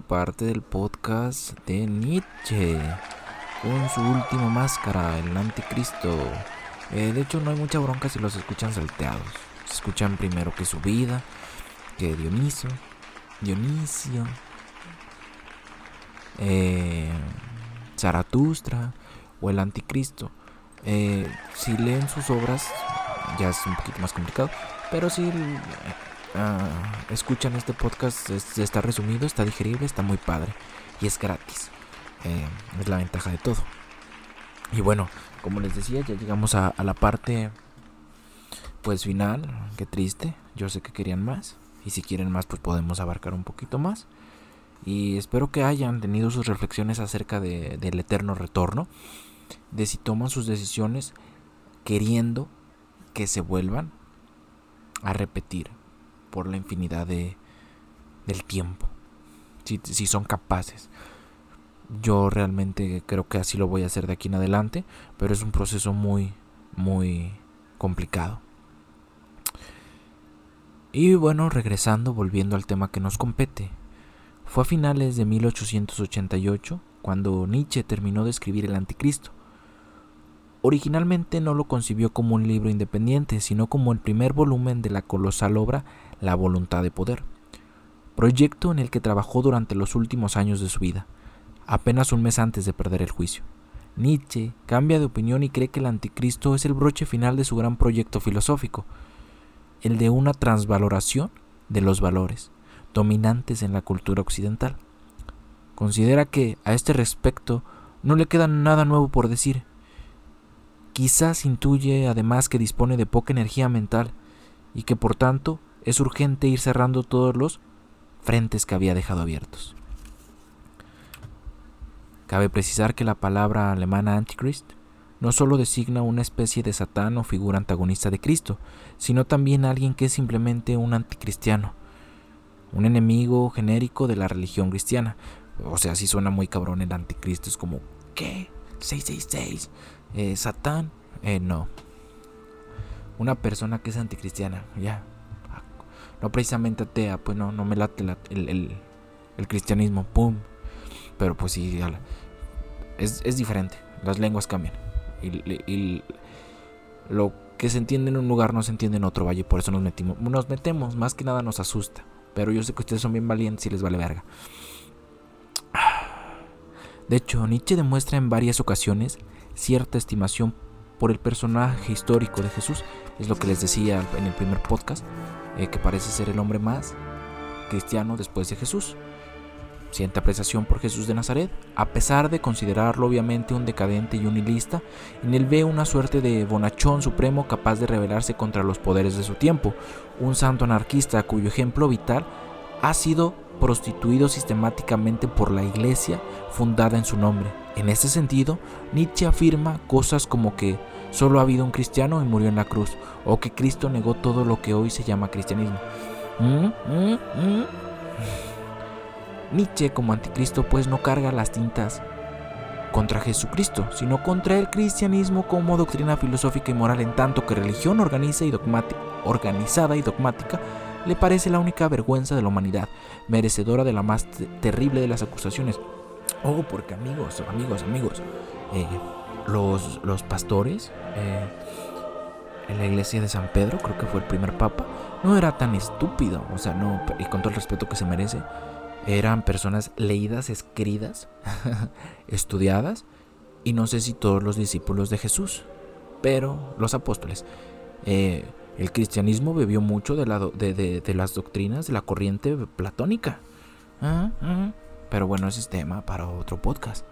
Parte del podcast de Nietzsche con su última máscara, el anticristo. Eh, de hecho, no hay mucha bronca si los escuchan salteados. Se escuchan primero que su vida, que Dioniso, Dionisio, eh, Zaratustra o el anticristo. Eh, si leen sus obras, ya es un poquito más complicado. Pero si ah, escuchan este podcast, está resumido, está digerible, está muy padre y es gratis. Eh, es la ventaja de todo. Y bueno, como les decía, ya llegamos a, a la parte pues final. Qué triste. Yo sé que querían más. Y si quieren más, pues podemos abarcar un poquito más. Y espero que hayan tenido sus reflexiones acerca de, del eterno retorno. De si toman sus decisiones queriendo que se vuelvan a repetir por la infinidad de, del tiempo. Si, si son capaces. Yo realmente creo que así lo voy a hacer de aquí en adelante, pero es un proceso muy, muy complicado. Y bueno, regresando, volviendo al tema que nos compete. Fue a finales de 1888 cuando Nietzsche terminó de escribir El Anticristo, Originalmente no lo concibió como un libro independiente, sino como el primer volumen de la colosal obra La voluntad de poder, proyecto en el que trabajó durante los últimos años de su vida, apenas un mes antes de perder el juicio. Nietzsche cambia de opinión y cree que el anticristo es el broche final de su gran proyecto filosófico, el de una transvaloración de los valores dominantes en la cultura occidental. Considera que, a este respecto, no le queda nada nuevo por decir, Quizás intuye además que dispone de poca energía mental y que por tanto es urgente ir cerrando todos los frentes que había dejado abiertos. Cabe precisar que la palabra alemana Antichrist no solo designa una especie de Satán o figura antagonista de Cristo, sino también alguien que es simplemente un anticristiano, un enemigo genérico de la religión cristiana. O sea, si suena muy cabrón el anticristo, es como, ¿qué? 666. Eh, Satán, eh, no. Una persona que es anticristiana, ya. No precisamente atea, pues no, no me late el, cristianismo, pum. Pero pues sí, es, es diferente. Las lenguas cambian. Y, lo que se entiende en un lugar no se entiende en otro, valle. Por eso nos metimos. Nos metemos, más que nada nos asusta. Pero yo sé que ustedes son bien valientes y les vale verga. De hecho, Nietzsche demuestra en varias ocasiones cierta estimación por el personaje histórico de Jesús. Es lo que les decía en el primer podcast, eh, que parece ser el hombre más cristiano después de Jesús. Siente apreciación por Jesús de Nazaret, a pesar de considerarlo obviamente un decadente y un ilista, en él ve una suerte de bonachón supremo capaz de rebelarse contra los poderes de su tiempo, un santo anarquista cuyo ejemplo vital ha sido prostituido sistemáticamente por la iglesia fundada en su nombre. En ese sentido, Nietzsche afirma cosas como que solo ha habido un cristiano y murió en la cruz, o que Cristo negó todo lo que hoy se llama cristianismo. ¿Mm? ¿Mm? ¿Mm? Nietzsche como anticristo pues no carga las tintas contra Jesucristo, sino contra el cristianismo como doctrina filosófica y moral en tanto que religión organizada y dogmática le parece la única vergüenza de la humanidad, merecedora de la más terrible de las acusaciones. Oh, porque amigos, amigos, amigos, eh, los, los pastores eh, en la iglesia de San Pedro, creo que fue el primer papa, no era tan estúpido, o sea, no, y con todo el respeto que se merece, eran personas leídas, escritas, estudiadas, y no sé si todos los discípulos de Jesús, pero los apóstoles. Eh, el cristianismo bebió mucho de, de, las doctrinas de la corriente platónica. Ah, ah. Pero bueno, ese es tema para otro podcast.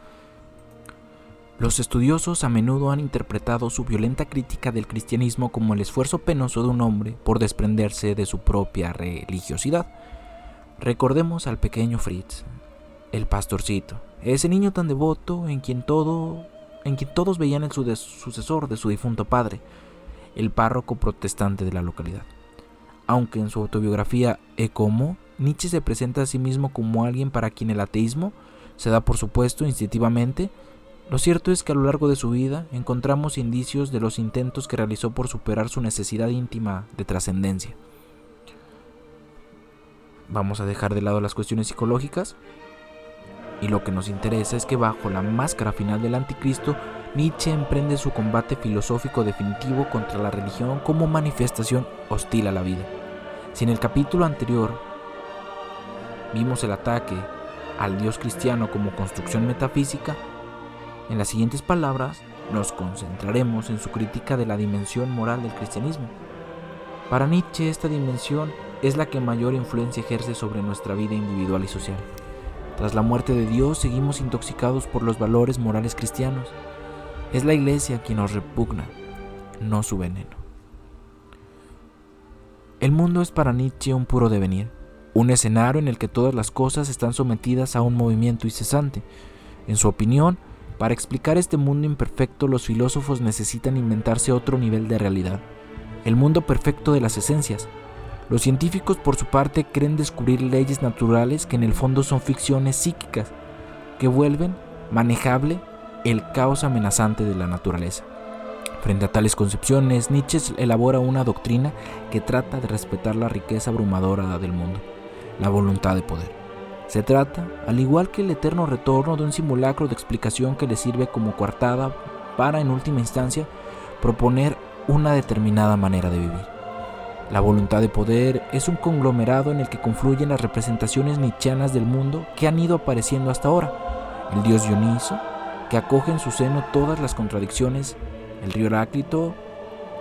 Los estudiosos a menudo han interpretado su violenta crítica del cristianismo como el esfuerzo penoso de un hombre por desprenderse de su propia religiosidad. Recordemos al pequeño Fritz, el pastorcito, ese niño tan devoto en quien todo en quien todos veían el sucesor de su difunto padre, el párroco protestante de la localidad. Aunque en su autobiografía Ecomo, Nietzsche se presenta a sí mismo como alguien para quien el ateísmo se da por supuesto instintivamente, lo cierto es que a lo largo de su vida encontramos indicios de los intentos que realizó por superar su necesidad íntima de trascendencia. Vamos a dejar de lado las cuestiones psicológicas y lo que nos interesa es que bajo la máscara final del anticristo, Nietzsche emprende su combate filosófico definitivo contra la religión como manifestación hostil a la vida. Si en el capítulo anterior vimos el ataque al Dios cristiano como construcción metafísica, en las siguientes palabras nos concentraremos en su crítica de la dimensión moral del cristianismo. Para Nietzsche esta dimensión es la que mayor influencia ejerce sobre nuestra vida individual y social. Tras la muerte de Dios seguimos intoxicados por los valores morales cristianos. Es la iglesia quien nos repugna, no su veneno. El mundo es para Nietzsche un puro devenir, un escenario en el que todas las cosas están sometidas a un movimiento incesante. En su opinión, para explicar este mundo imperfecto los filósofos necesitan inventarse otro nivel de realidad, el mundo perfecto de las esencias, los científicos por su parte creen descubrir leyes naturales que en el fondo son ficciones psíquicas, que vuelven manejable el caos amenazante de la naturaleza. Frente a tales concepciones, Nietzsche elabora una doctrina que trata de respetar la riqueza abrumadora del mundo, la voluntad de poder. Se trata, al igual que el eterno retorno, de un simulacro de explicación que le sirve como coartada para, en última instancia, proponer una determinada manera de vivir. La voluntad de poder es un conglomerado en el que confluyen las representaciones nietzscheanas del mundo que han ido apareciendo hasta ahora. El dios Dioniso, que acoge en su seno todas las contradicciones, el río Heráclito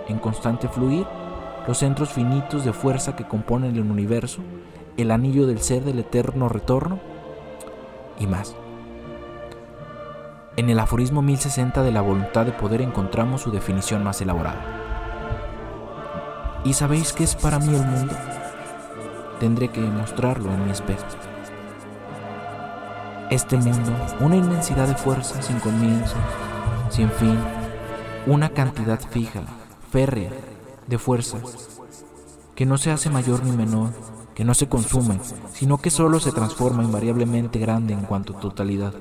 en constante fluir, los centros finitos de fuerza que componen el universo, el anillo del ser del eterno retorno y más. En el aforismo 1060 de la voluntad de poder encontramos su definición más elaborada. ¿Y sabéis qué es para mí el mundo? Tendré que mostrarlo en mi espejo. Este mundo, una inmensidad de fuerza sin comienzo, sin fin, una cantidad fija, férrea, de fuerza, que no se hace mayor ni menor, que no se consume, sino que solo se transforma invariablemente grande en cuanto a totalidad.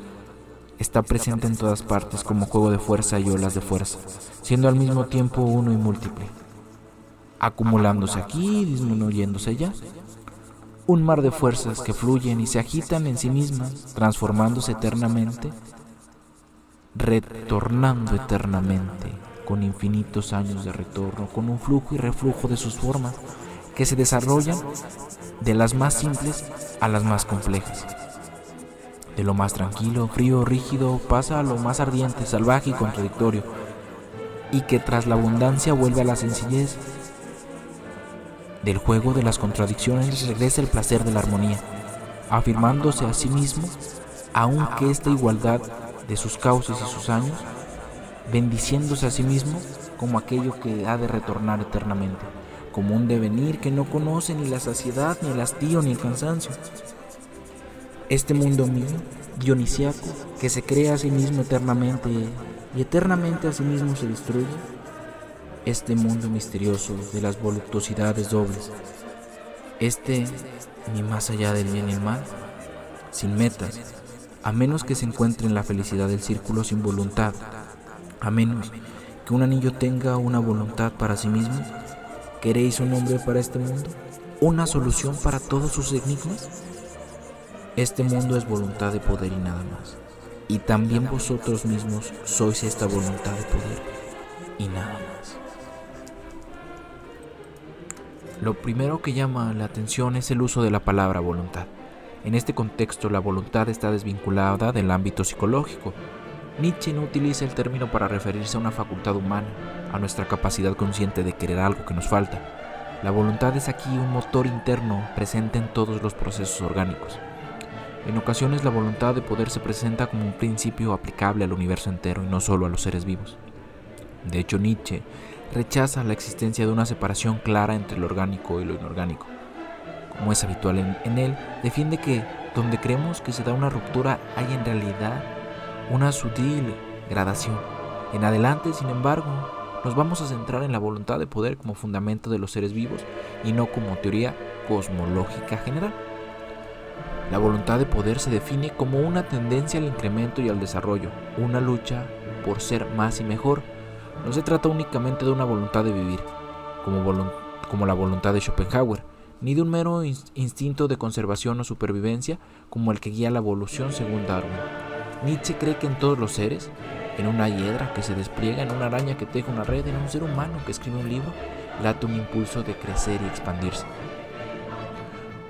Está presente en todas partes como juego de fuerza y olas de fuerza, siendo al mismo tiempo uno y múltiple acumulándose aquí y disminuyéndose allá. Un mar de fuerzas que fluyen y se agitan en sí mismas, transformándose eternamente, retornando eternamente, con infinitos años de retorno, con un flujo y reflujo de sus formas, que se desarrollan de las más simples a las más complejas. De lo más tranquilo, frío, rígido, pasa a lo más ardiente, salvaje y contradictorio, y que tras la abundancia vuelve a la sencillez del juego de las contradicciones regresa el placer de la armonía, afirmándose a sí mismo, aunque esta igualdad de sus causas y sus años, bendiciéndose a sí mismo como aquello que ha de retornar eternamente, como un devenir que no conoce ni la saciedad, ni el hastío, ni el cansancio. Este mundo mío, dionisiaco, que se crea a sí mismo eternamente y eternamente a sí mismo se destruye, este mundo misterioso de las voluptuosidades dobles, este ni más allá del bien y el mal, sin metas, a menos que se encuentre en la felicidad del círculo sin voluntad, a menos que un anillo tenga una voluntad para sí mismo, ¿queréis un hombre para este mundo? ¿Una solución para todos sus enigmas? Este mundo es voluntad de poder y nada más. Y también vosotros mismos sois esta voluntad de poder y nada más. Lo primero que llama la atención es el uso de la palabra voluntad. En este contexto la voluntad está desvinculada del ámbito psicológico. Nietzsche no utiliza el término para referirse a una facultad humana, a nuestra capacidad consciente de querer algo que nos falta. La voluntad es aquí un motor interno presente en todos los procesos orgánicos. En ocasiones la voluntad de poder se presenta como un principio aplicable al universo entero y no solo a los seres vivos. De hecho, Nietzsche rechaza la existencia de una separación clara entre lo orgánico y lo inorgánico. Como es habitual en, él, defiende que donde creemos que se da una ruptura hay en realidad una sutil gradación. En adelante, sin embargo, nos vamos a centrar en la voluntad de poder como fundamento de los seres vivos y no como teoría cosmológica general. La voluntad de poder se define como una tendencia al incremento y al desarrollo, una lucha por ser más y mejor. No se trata únicamente de una voluntad de vivir, como, la voluntad de Schopenhauer, ni de un mero instinto de conservación o supervivencia como el que guía la evolución según Darwin. Nietzsche cree que en todos los seres, en una hiedra que se despliega, en una araña que teje una red, en un ser humano que escribe un libro, late un impulso de crecer y expandirse.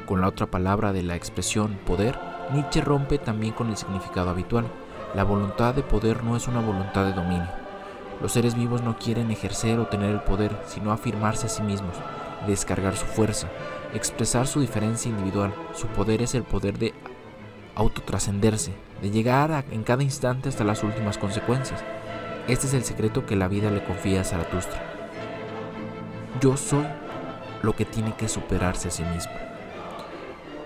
Con la otra palabra de la expresión poder, Nietzsche rompe también con el significado habitual. La voluntad de poder no es una voluntad de dominio. Los seres vivos no quieren ejercer o tener el poder, sino afirmarse a sí mismos, descargar su fuerza, expresar su diferencia individual. Su poder es el poder de autotrascenderse, de llegar en cada instante hasta las últimas consecuencias. Este es el secreto que la vida le confía a Zaratustra. Yo soy lo que tiene que superarse a sí mismo.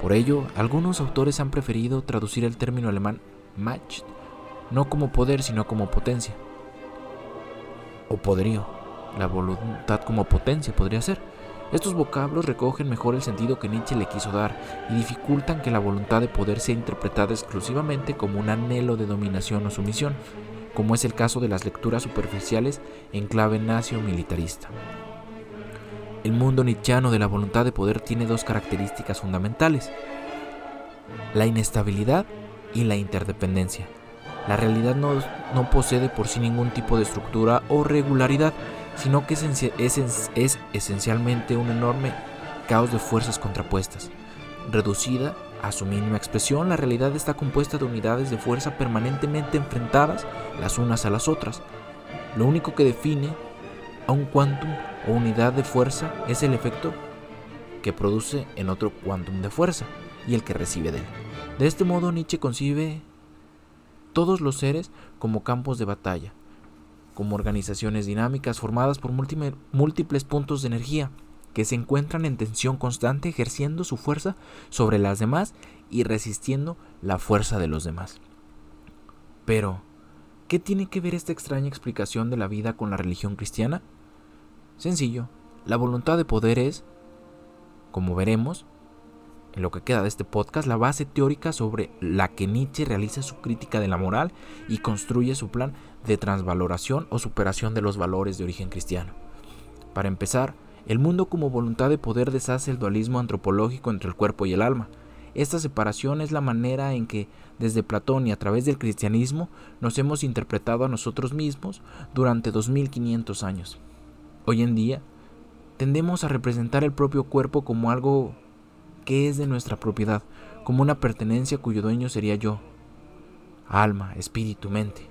Por ello, algunos autores han preferido traducir el término alemán Macht no como poder, sino como potencia. O poderío. La voluntad como potencia podría ser. Estos vocablos recogen mejor el sentido que Nietzsche le quiso dar y dificultan que la voluntad de poder sea interpretada exclusivamente como un anhelo de dominación o sumisión, como es el caso de las lecturas superficiales en clave nacio-militarista. El mundo nietzscheano de la voluntad de poder tiene dos características fundamentales, la inestabilidad y la interdependencia. La realidad no, no posee por sí ningún tipo de estructura o regularidad, sino que es, esencialmente un enorme caos de fuerzas contrapuestas. Reducida a su mínima expresión, la realidad está compuesta de unidades de fuerza permanentemente enfrentadas las unas a las otras. Lo único que define a un quantum o unidad de fuerza es el efecto que produce en otro quantum de fuerza y el que recibe de él. De este modo Nietzsche concibe todos los seres como campos de batalla, como organizaciones dinámicas formadas por múltiples puntos de energía que se encuentran en tensión constante ejerciendo su fuerza sobre las demás y resistiendo la fuerza de los demás. Pero, ¿qué tiene que ver esta extraña explicación de la vida con la religión cristiana? Sencillo, la voluntad de poder es, como veremos, en lo que queda de este podcast, la base teórica sobre la que Nietzsche realiza su crítica de la moral y construye su plan de transvaloración o superación de los valores de origen cristiano. Para empezar, el mundo como voluntad de poder deshace el dualismo antropológico entre el cuerpo y el alma. Esta separación es la manera en que, desde Platón y a través del cristianismo, nos hemos interpretado a nosotros mismos durante 2500 años. Hoy en día, tendemos a representar el propio cuerpo como algo que es de nuestra propiedad, como una pertenencia cuyo dueño sería yo. Alma, espíritu, mente.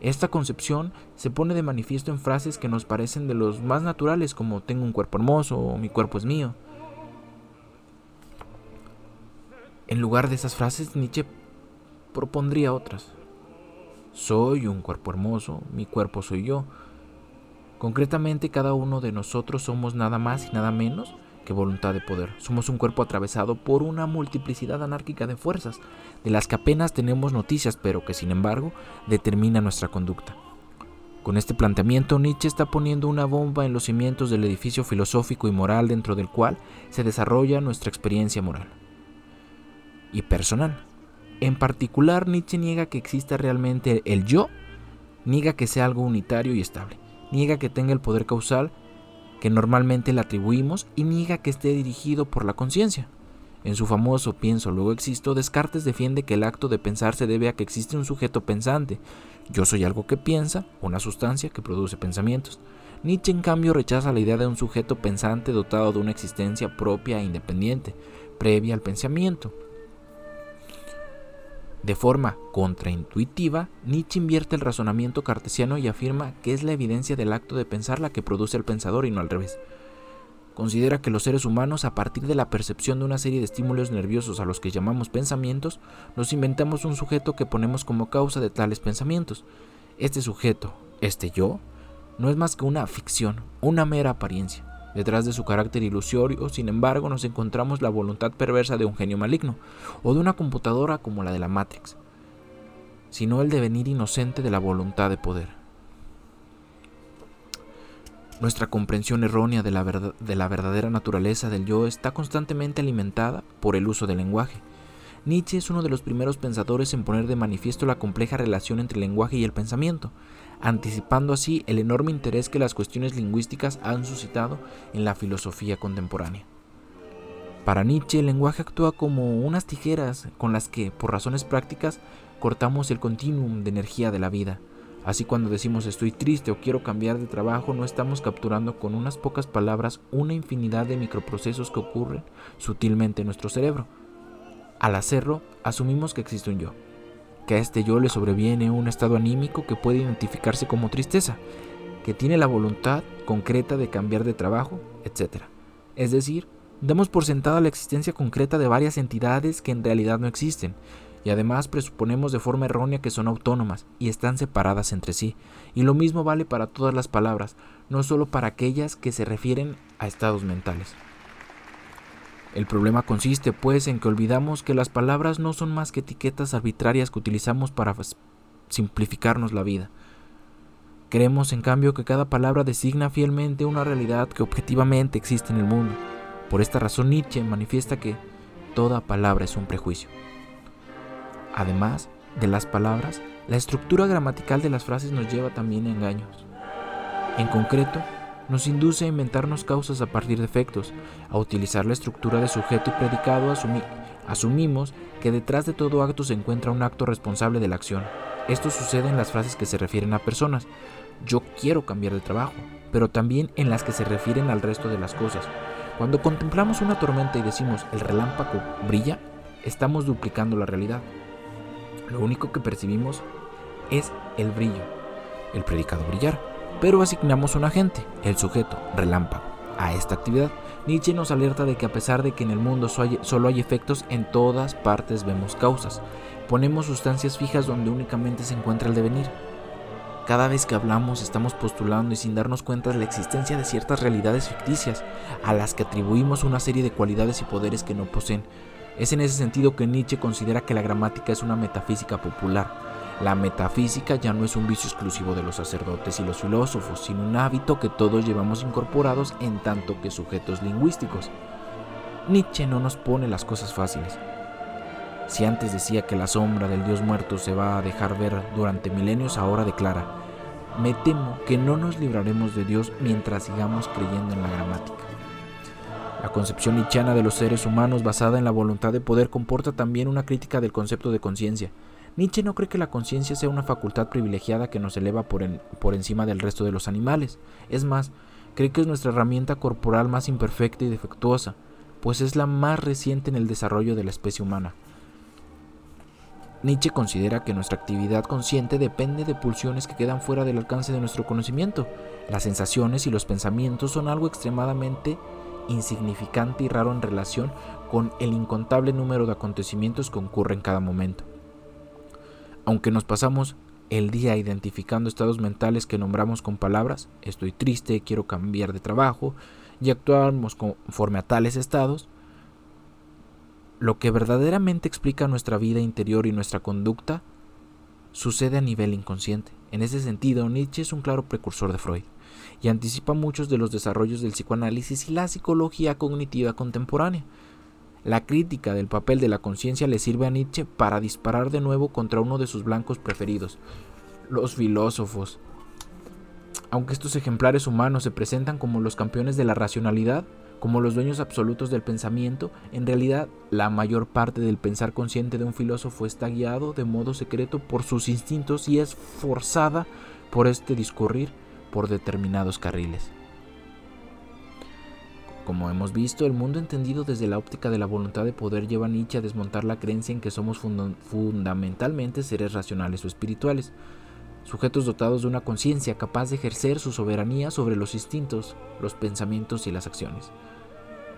Esta concepción se pone de manifiesto en frases que nos parecen de los más naturales como tengo un cuerpo hermoso o mi cuerpo es mío. En lugar de esas frases, Nietzsche propondría otras. Soy un cuerpo hermoso, mi cuerpo soy yo. Concretamente, cada uno de nosotros somos nada más y nada menos que voluntad de poder. Somos un cuerpo atravesado por una multiplicidad anárquica de fuerzas, de las que apenas tenemos noticias, pero que sin embargo determina nuestra conducta. Con este planteamiento, Nietzsche está poniendo una bomba en los cimientos del edificio filosófico y moral dentro del cual se desarrolla nuestra experiencia moral y personal. En particular, Nietzsche niega que exista realmente el yo, niega que sea algo unitario y estable, niega que tenga el poder causal que normalmente le atribuimos y niega que esté dirigido por la conciencia. En su famoso Pienso, luego existo, Descartes defiende que el acto de pensar se debe a que existe un sujeto pensante. Yo soy algo que piensa, una sustancia que produce pensamientos. Nietzsche, en cambio, rechaza la idea de un sujeto pensante dotado de una existencia propia e independiente, previa al pensamiento. De forma contraintuitiva, Nietzsche invierte el razonamiento cartesiano y afirma que es la evidencia del acto de pensar la que produce el pensador y no al revés. considera que los seres humanos, a partir de la percepción de una serie de estímulos nerviosos a los que llamamos pensamientos, nos inventamos un sujeto que ponemos como causa de tales pensamientos. Este sujeto, este yo, no es más que una ficción, una mera apariencia. Detrás de su carácter ilusorio, sin embargo, nos encontramos la voluntad perversa de un genio maligno, o de una computadora como la de la Matrix, sino el devenir inocente de la voluntad de poder. Nuestra comprensión errónea de la, de la, verdadera naturaleza del yo está constantemente alimentada por el uso del lenguaje. Nietzsche es uno de los primeros pensadores en poner de manifiesto la compleja relación entre el lenguaje y el pensamiento, anticipando así el enorme interés que las cuestiones lingüísticas han suscitado en la filosofía contemporánea. Para Nietzsche el lenguaje actúa como unas tijeras con las que, por razones prácticas, cortamos el continuum de energía de la vida, Así cuando decimos estoy triste o quiero cambiar de trabajo, no estamos capturando con unas pocas palabras una infinidad de microprocesos que ocurren sutilmente en nuestro cerebro. Al hacerlo, asumimos que existe un yo, que a este yo le sobreviene un estado anímico que puede identificarse como tristeza, que tiene la voluntad concreta de cambiar de trabajo, etc. Es decir, damos por sentada la existencia concreta de varias entidades que en realidad no existen, y además presuponemos de forma errónea que son autónomas y están separadas entre sí. Y lo mismo vale para todas las palabras, no solo para aquellas que se refieren a estados mentales. El problema consiste, pues, en que olvidamos que las palabras no son más que etiquetas arbitrarias que utilizamos para simplificarnos la vida. Creemos, en cambio, que cada palabra designa fielmente una realidad que objetivamente existe en el mundo. Por esta razón Nietzsche manifiesta que toda palabra es un prejuicio. Además de las palabras, la estructura gramatical de las frases nos lleva también a engaños. En concreto, nos induce a inventarnos causas a partir de efectos, a utilizar la estructura de sujeto y predicado, asumimos que detrás de todo acto se encuentra un acto responsable de la acción. Esto sucede en las frases que se refieren a personas, yo quiero cambiar de trabajo, pero también en las que se refieren al resto de las cosas. Cuando contemplamos una tormenta y decimos el relámpago brilla, estamos duplicando la realidad. Lo único que percibimos es el brillo, el predicado brillar, pero asignamos un agente, el sujeto, relámpago, a esta actividad. Nietzsche nos alerta de que a pesar de que en el mundo solo hay efectos, en todas partes vemos causas. Ponemos sustancias fijas donde únicamente se encuentra el devenir. Cada vez que hablamos estamos postulando y sin darnos cuenta de la existencia de ciertas realidades ficticias a las que atribuimos una serie de cualidades y poderes que no poseen. Es en ese sentido que Nietzsche considera que la gramática es una metafísica popular. La metafísica ya no es un vicio exclusivo de los sacerdotes y los filósofos, sino un hábito que todos llevamos incorporados en tanto que sujetos lingüísticos. Nietzsche no nos pone las cosas fáciles. Si antes decía que la sombra del Dios muerto se va a dejar ver durante milenios, ahora declara, me temo que no nos libraremos de Dios mientras sigamos creyendo en la gramática. La concepción nietzscheana de los seres humanos basada en la voluntad de poder comporta también una crítica del concepto de conciencia. Nietzsche no cree que la conciencia sea una facultad privilegiada que nos eleva por, encima del resto de los animales. Es más, cree que es nuestra herramienta corporal más imperfecta y defectuosa, pues es la más reciente en el desarrollo de la especie humana. Nietzsche considera que nuestra actividad consciente depende de pulsiones que quedan fuera del alcance de nuestro conocimiento. Las sensaciones y los pensamientos son algo extremadamente insignificante y raro en relación con el incontable número de acontecimientos que ocurren cada momento. Aunque nos pasamos el día identificando estados mentales que nombramos con palabras, estoy triste, quiero cambiar de trabajo, y actuamos conforme a tales estados, lo que verdaderamente explica nuestra vida interior y nuestra conducta sucede a nivel inconsciente. En ese sentido, Nietzsche es un claro precursor de Freud y anticipa muchos de los desarrollos del psicoanálisis y la psicología cognitiva contemporánea. La crítica del papel de la conciencia le sirve a Nietzsche para disparar de nuevo contra uno de sus blancos preferidos, los filósofos. Aunque estos ejemplares humanos se presentan como los campeones de la racionalidad, como los dueños absolutos del pensamiento, en realidad la mayor parte del pensar consciente de un filósofo está guiado de modo secreto por sus instintos y es forzada por este discurrir por determinados carriles. Como hemos visto, el mundo entendido desde la óptica de la voluntad de poder lleva a Nietzsche a desmontar la creencia en que somos fundamentalmente seres racionales o espirituales. sujetos dotados de una conciencia capaz de ejercer su soberanía sobre los instintos, los pensamientos y las acciones.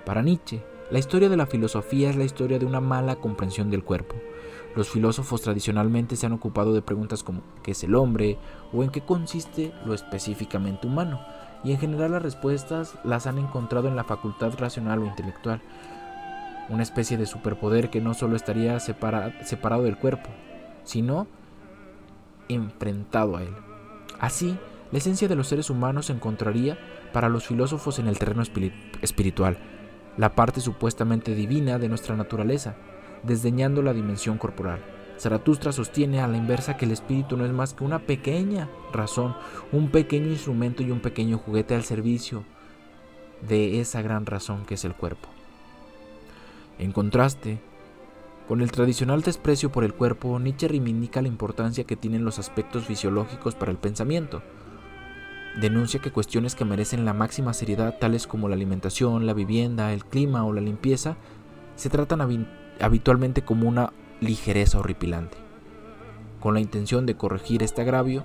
Para Nietzsche, la historia de la filosofía es la historia de una mala comprensión del cuerpo. Los filósofos tradicionalmente se han ocupado de preguntas como ¿qué es el hombre? o ¿en qué consiste lo específicamente humano? Y en general las respuestas las han encontrado en la facultad racional o intelectual, una especie de superpoder que no solo estaría separado del cuerpo, sino enfrentado a él. Así, la esencia de los seres humanos se encontraría para los filósofos en el terreno espiritual, la parte supuestamente divina de nuestra naturaleza, desdeñando la dimensión corporal. Zaratustra sostiene a la inversa que el espíritu no es más que una pequeña razón, un pequeño instrumento y un pequeño juguete al servicio de esa gran razón que es el cuerpo. En contraste, con el tradicional desprecio por el cuerpo, Nietzsche reivindica la importancia que tienen los aspectos fisiológicos para el pensamiento. Denuncia que cuestiones que merecen la máxima seriedad, tales como la alimentación, la vivienda, el clima o la limpieza, se tratan habitualmente como una ligereza horripilante. Con la intención de corregir este agravio,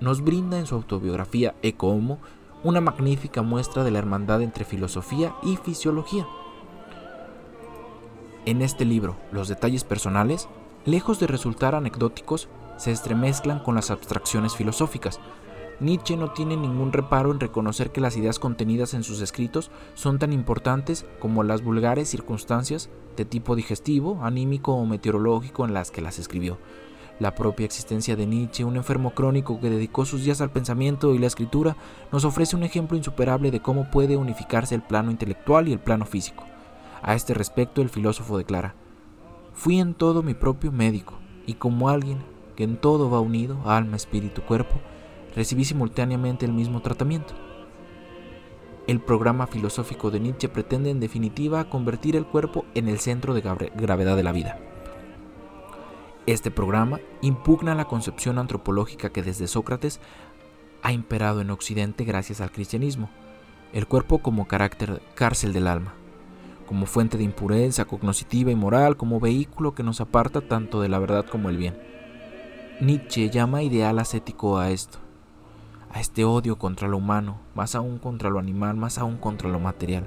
nos brinda en su autobiografía Eco Homo una magnífica muestra de la hermandad entre filosofía y fisiología. En este libro, los detalles personales, lejos de resultar anecdóticos, se estremezclan con las abstracciones filosóficas. Nietzsche no tiene ningún reparo en reconocer que las ideas contenidas en sus escritos son tan importantes como las vulgares circunstancias de tipo digestivo, anímico o meteorológico en las que las escribió. La propia existencia de Nietzsche, un enfermo crónico que dedicó sus días al pensamiento y la escritura, nos ofrece un ejemplo insuperable de cómo puede unificarse el plano intelectual y el plano físico. A este respecto el filósofo declara, Fui en todo mi propio médico, y como alguien que en todo va unido, alma, espíritu, cuerpo, recibí simultáneamente el mismo tratamiento. El programa filosófico de Nietzsche pretende en definitiva convertir el cuerpo en el centro de gravedad de la vida. Este programa impugna la concepción antropológica que desde Sócrates ha imperado en Occidente gracias al cristianismo, el cuerpo como carácter cárcel del alma como fuente de impureza cognoscitiva y moral, como vehículo que nos aparta tanto de la verdad como el bien. Nietzsche llama ideal ascético a esto, a este odio contra lo humano, más aún contra lo animal, más aún contra lo material,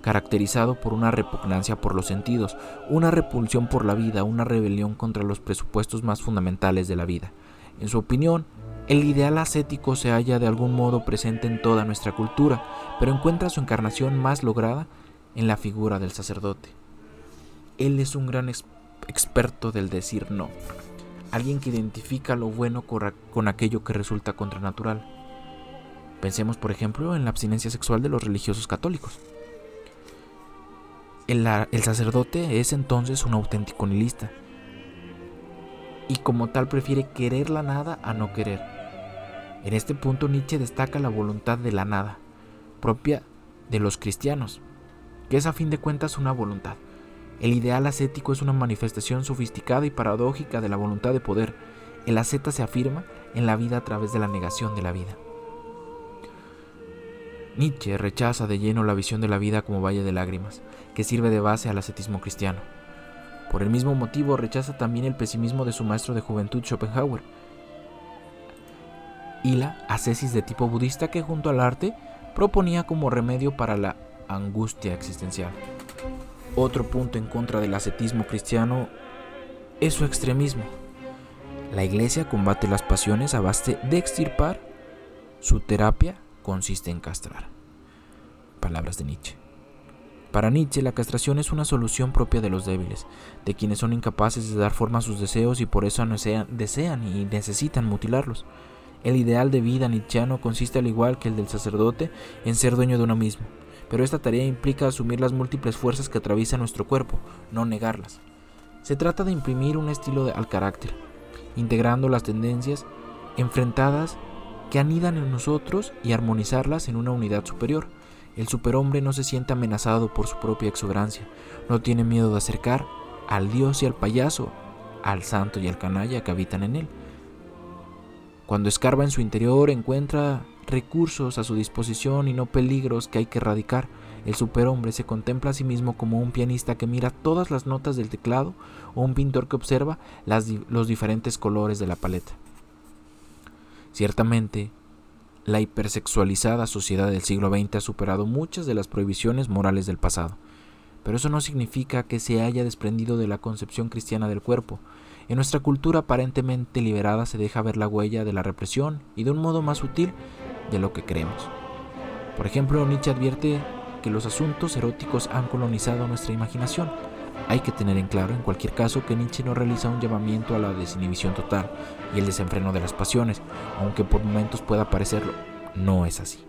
caracterizado por una repugnancia por los sentidos, una repulsión por la vida, una rebelión contra los presupuestos más fundamentales de la vida. En su opinión, el ideal ascético se halla de algún modo presente en toda nuestra cultura, pero encuentra su encarnación más lograda en la figura del sacerdote. Él es un gran experto del decir no, alguien que identifica lo bueno con aquello que resulta contranatural. Pensemos, por ejemplo, en la abstinencia sexual de los religiosos católicos. El, el sacerdote es entonces un auténtico nihilista y como tal prefiere querer la nada a no querer. En este punto Nietzsche destaca la voluntad de la nada, propia de los cristianos, que es a fin de cuentas una voluntad. El ideal ascético es una manifestación sofisticada y paradójica de la voluntad de poder. El asceta se afirma en la vida a través de la negación de la vida. Nietzsche rechaza de lleno la visión de la vida como valle de lágrimas, que sirve de base al ascetismo cristiano. Por el mismo motivo rechaza también el pesimismo de su maestro de juventud Schopenhauer y la ascesis de tipo budista que junto al arte proponía como remedio para la angustia existencial. Otro punto en contra del ascetismo cristiano es su extremismo. La iglesia combate las pasiones a base de extirpar, su terapia consiste en castrar. Palabras de Nietzsche. Para Nietzsche la castración es una solución propia de los débiles, de quienes son incapaces de dar forma a sus deseos y por eso desean y necesitan mutilarlos. El ideal de vida nietzscheano consiste al igual que el del sacerdote en ser dueño de uno mismo, pero esta tarea implica asumir las múltiples fuerzas que atraviesan nuestro cuerpo, no negarlas. Se trata de imprimir un estilo al carácter, integrando las tendencias enfrentadas que anidan en nosotros y armonizarlas en una unidad superior. El superhombre no se siente amenazado por su propia exuberancia, no tiene miedo de acercar al dios y al payaso, al santo y al canalla que habitan en él. Cuando escarba en su interior encuentra recursos a su disposición y no peligros que hay que erradicar. El superhombre se contempla a sí mismo como un pianista que mira todas las notas del teclado o un pintor que observa los diferentes colores de la paleta. Ciertamente, la hipersexualizada sociedad del siglo XX ha superado muchas de las prohibiciones morales del pasado, pero eso no significa que se haya desprendido de la concepción cristiana del cuerpo. En nuestra cultura aparentemente liberada se deja ver la huella de la represión y de un modo más sutil de lo que creemos. Por ejemplo, Nietzsche advierte que los asuntos eróticos han colonizado nuestra imaginación. Hay que tener en claro, en cualquier caso, que Nietzsche no realiza un llamamiento a la desinhibición total y el desenfreno de las pasiones, aunque por momentos pueda parecerlo. No es así.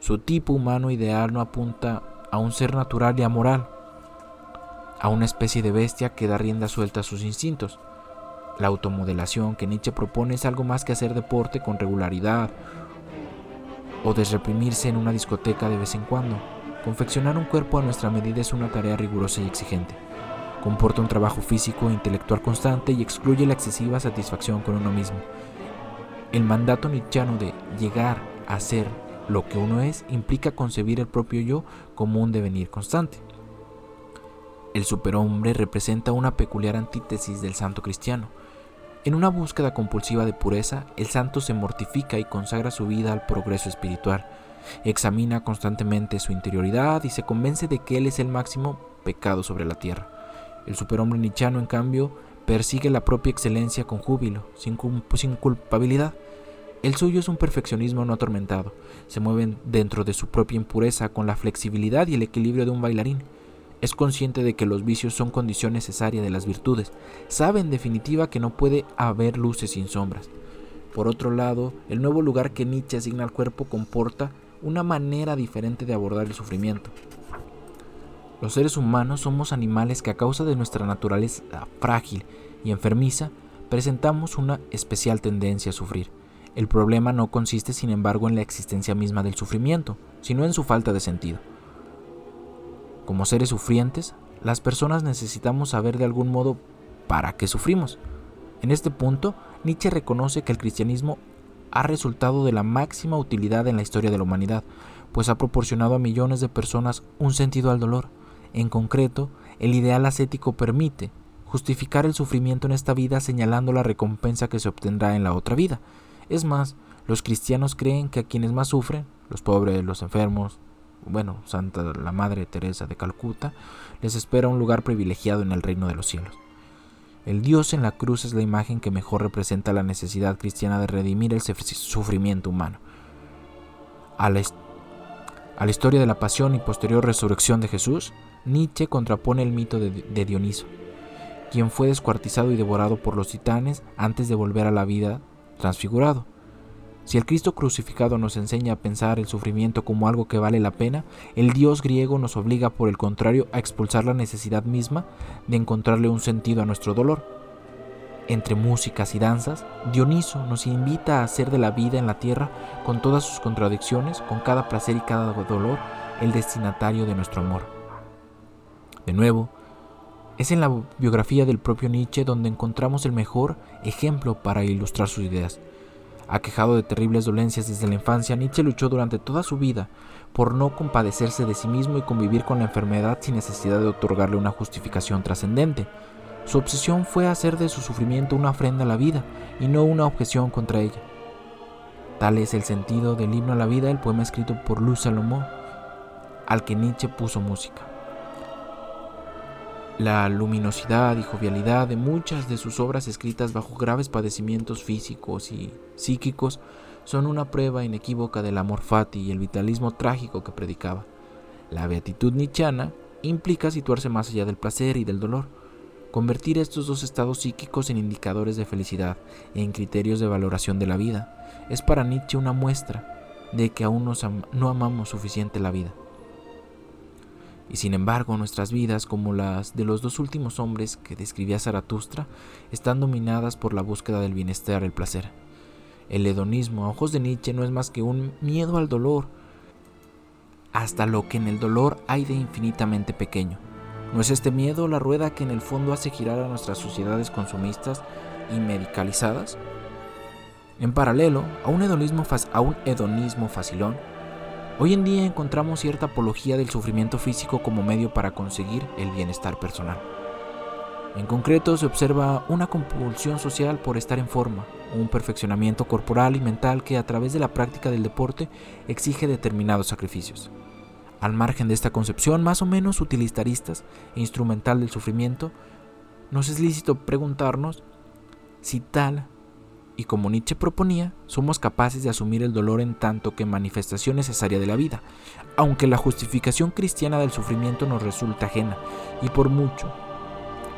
Su tipo humano ideal no apunta a un ser natural y amoral, a una especie de bestia que da rienda suelta a sus instintos. La automodelación que Nietzsche propone es algo más que hacer deporte con regularidad o desreprimirse en una discoteca de vez en cuando. Confeccionar un cuerpo a nuestra medida es una tarea rigurosa y exigente. Comporta un trabajo físico e intelectual constante y excluye la excesiva satisfacción con uno mismo. El mandato nietzscheano de llegar a ser lo que uno es implica concebir el propio yo como un devenir constante. El superhombre representa una peculiar antítesis del santo cristiano. En una búsqueda compulsiva de pureza, el santo se mortifica y consagra su vida al progreso espiritual Examina constantemente su interioridad y se convence de que él es el máximo pecado sobre la tierra. El superhombre nichano, en cambio, persigue la propia excelencia con júbilo, sin, sin culpabilidad. El suyo es un perfeccionismo no atormentado. Se mueve dentro de su propia impureza con la flexibilidad y el equilibrio de un bailarín. Es consciente de que los vicios son condición necesaria de las virtudes. Sabe en definitiva que no puede haber luces sin sombras. Por otro lado, el nuevo lugar que Nietzsche asigna al cuerpo comporta una manera diferente de abordar el sufrimiento. Los seres humanos somos animales que a causa de nuestra naturaleza frágil y enfermiza presentamos una especial tendencia a sufrir. El problema no consiste, sin embargo, en la existencia misma del sufrimiento, sino en su falta de sentido. Como seres sufrientes, las personas necesitamos saber de algún modo para qué sufrimos. En este punto, Nietzsche reconoce que el cristianismo ha resultado de la máxima utilidad en la historia de la humanidad, pues ha proporcionado a millones de personas un sentido al dolor. En concreto, el ideal ascético permite justificar el sufrimiento en esta vida señalando la recompensa que se obtendrá en la otra vida. Es más, los cristianos creen que a quienes más sufren, los pobres, los enfermos, bueno, Santa la Madre Teresa de Calcuta, les espera un lugar privilegiado en el reino de los cielos. El Dios en la cruz es la imagen que mejor representa la necesidad cristiana de redimir el sufrimiento humano. A la, historia de la pasión y posterior resurrección de Jesús, Nietzsche contrapone el mito de, de Dioniso, quien fue descuartizado y devorado por los titanes antes de volver a la vida transfigurado. Si el Cristo crucificado nos enseña a pensar el sufrimiento como algo que vale la pena, el Dios griego nos obliga por el contrario a expulsar la necesidad misma de encontrarle un sentido a nuestro dolor. Entre músicas y danzas, Dioniso nos invita a hacer de la vida en la tierra, con todas sus contradicciones, con cada placer y cada dolor, el destinatario de nuestro amor. De nuevo, es en la biografía del propio Nietzsche donde encontramos el mejor ejemplo para ilustrar sus ideas. Aquejado de terribles dolencias desde la infancia, Nietzsche luchó durante toda su vida por no compadecerse de sí mismo y convivir con la enfermedad sin necesidad de otorgarle una justificación trascendente. Su obsesión fue hacer de su sufrimiento una ofrenda a la vida y no una objeción contra ella. Tal es el sentido del himno a la vida, el poema escrito por Luz Salomón, al que Nietzsche puso música. La luminosidad y jovialidad de muchas de sus obras escritas bajo graves padecimientos físicos y psíquicos son una prueba inequívoca del amor fati y el vitalismo trágico que predicaba. La beatitud nichana implica situarse más allá del placer y del dolor, convertir estos dos estados psíquicos en indicadores de felicidad e en criterios de valoración de la vida. Es para Nietzsche una muestra de que aún no amamos suficiente la vida. Y sin embargo, nuestras vidas, como las de los dos últimos hombres que describía Zaratustra, están dominadas por la búsqueda del bienestar, el placer. El hedonismo, a ojos de Nietzsche, no es más que un miedo al dolor, hasta lo que en el dolor hay de infinitamente pequeño. ¿No es este miedo la rueda que en el fondo hace girar a nuestras sociedades consumistas y medicalizadas? En paralelo a un hedonismo, a un hedonismo facilón, Hoy en día encontramos cierta apología del sufrimiento físico como medio para conseguir el bienestar personal. En concreto, se observa una compulsión social por estar en forma, un perfeccionamiento corporal y mental que a través de la práctica del deporte exige determinados sacrificios. Al margen de esta concepción más o menos utilitaristas e instrumental del sufrimiento, nos es lícito preguntarnos si tal y como Nietzsche proponía, somos capaces de asumir el dolor en tanto que manifestación necesaria de la vida, aunque la justificación cristiana del sufrimiento nos resulta ajena, y por mucho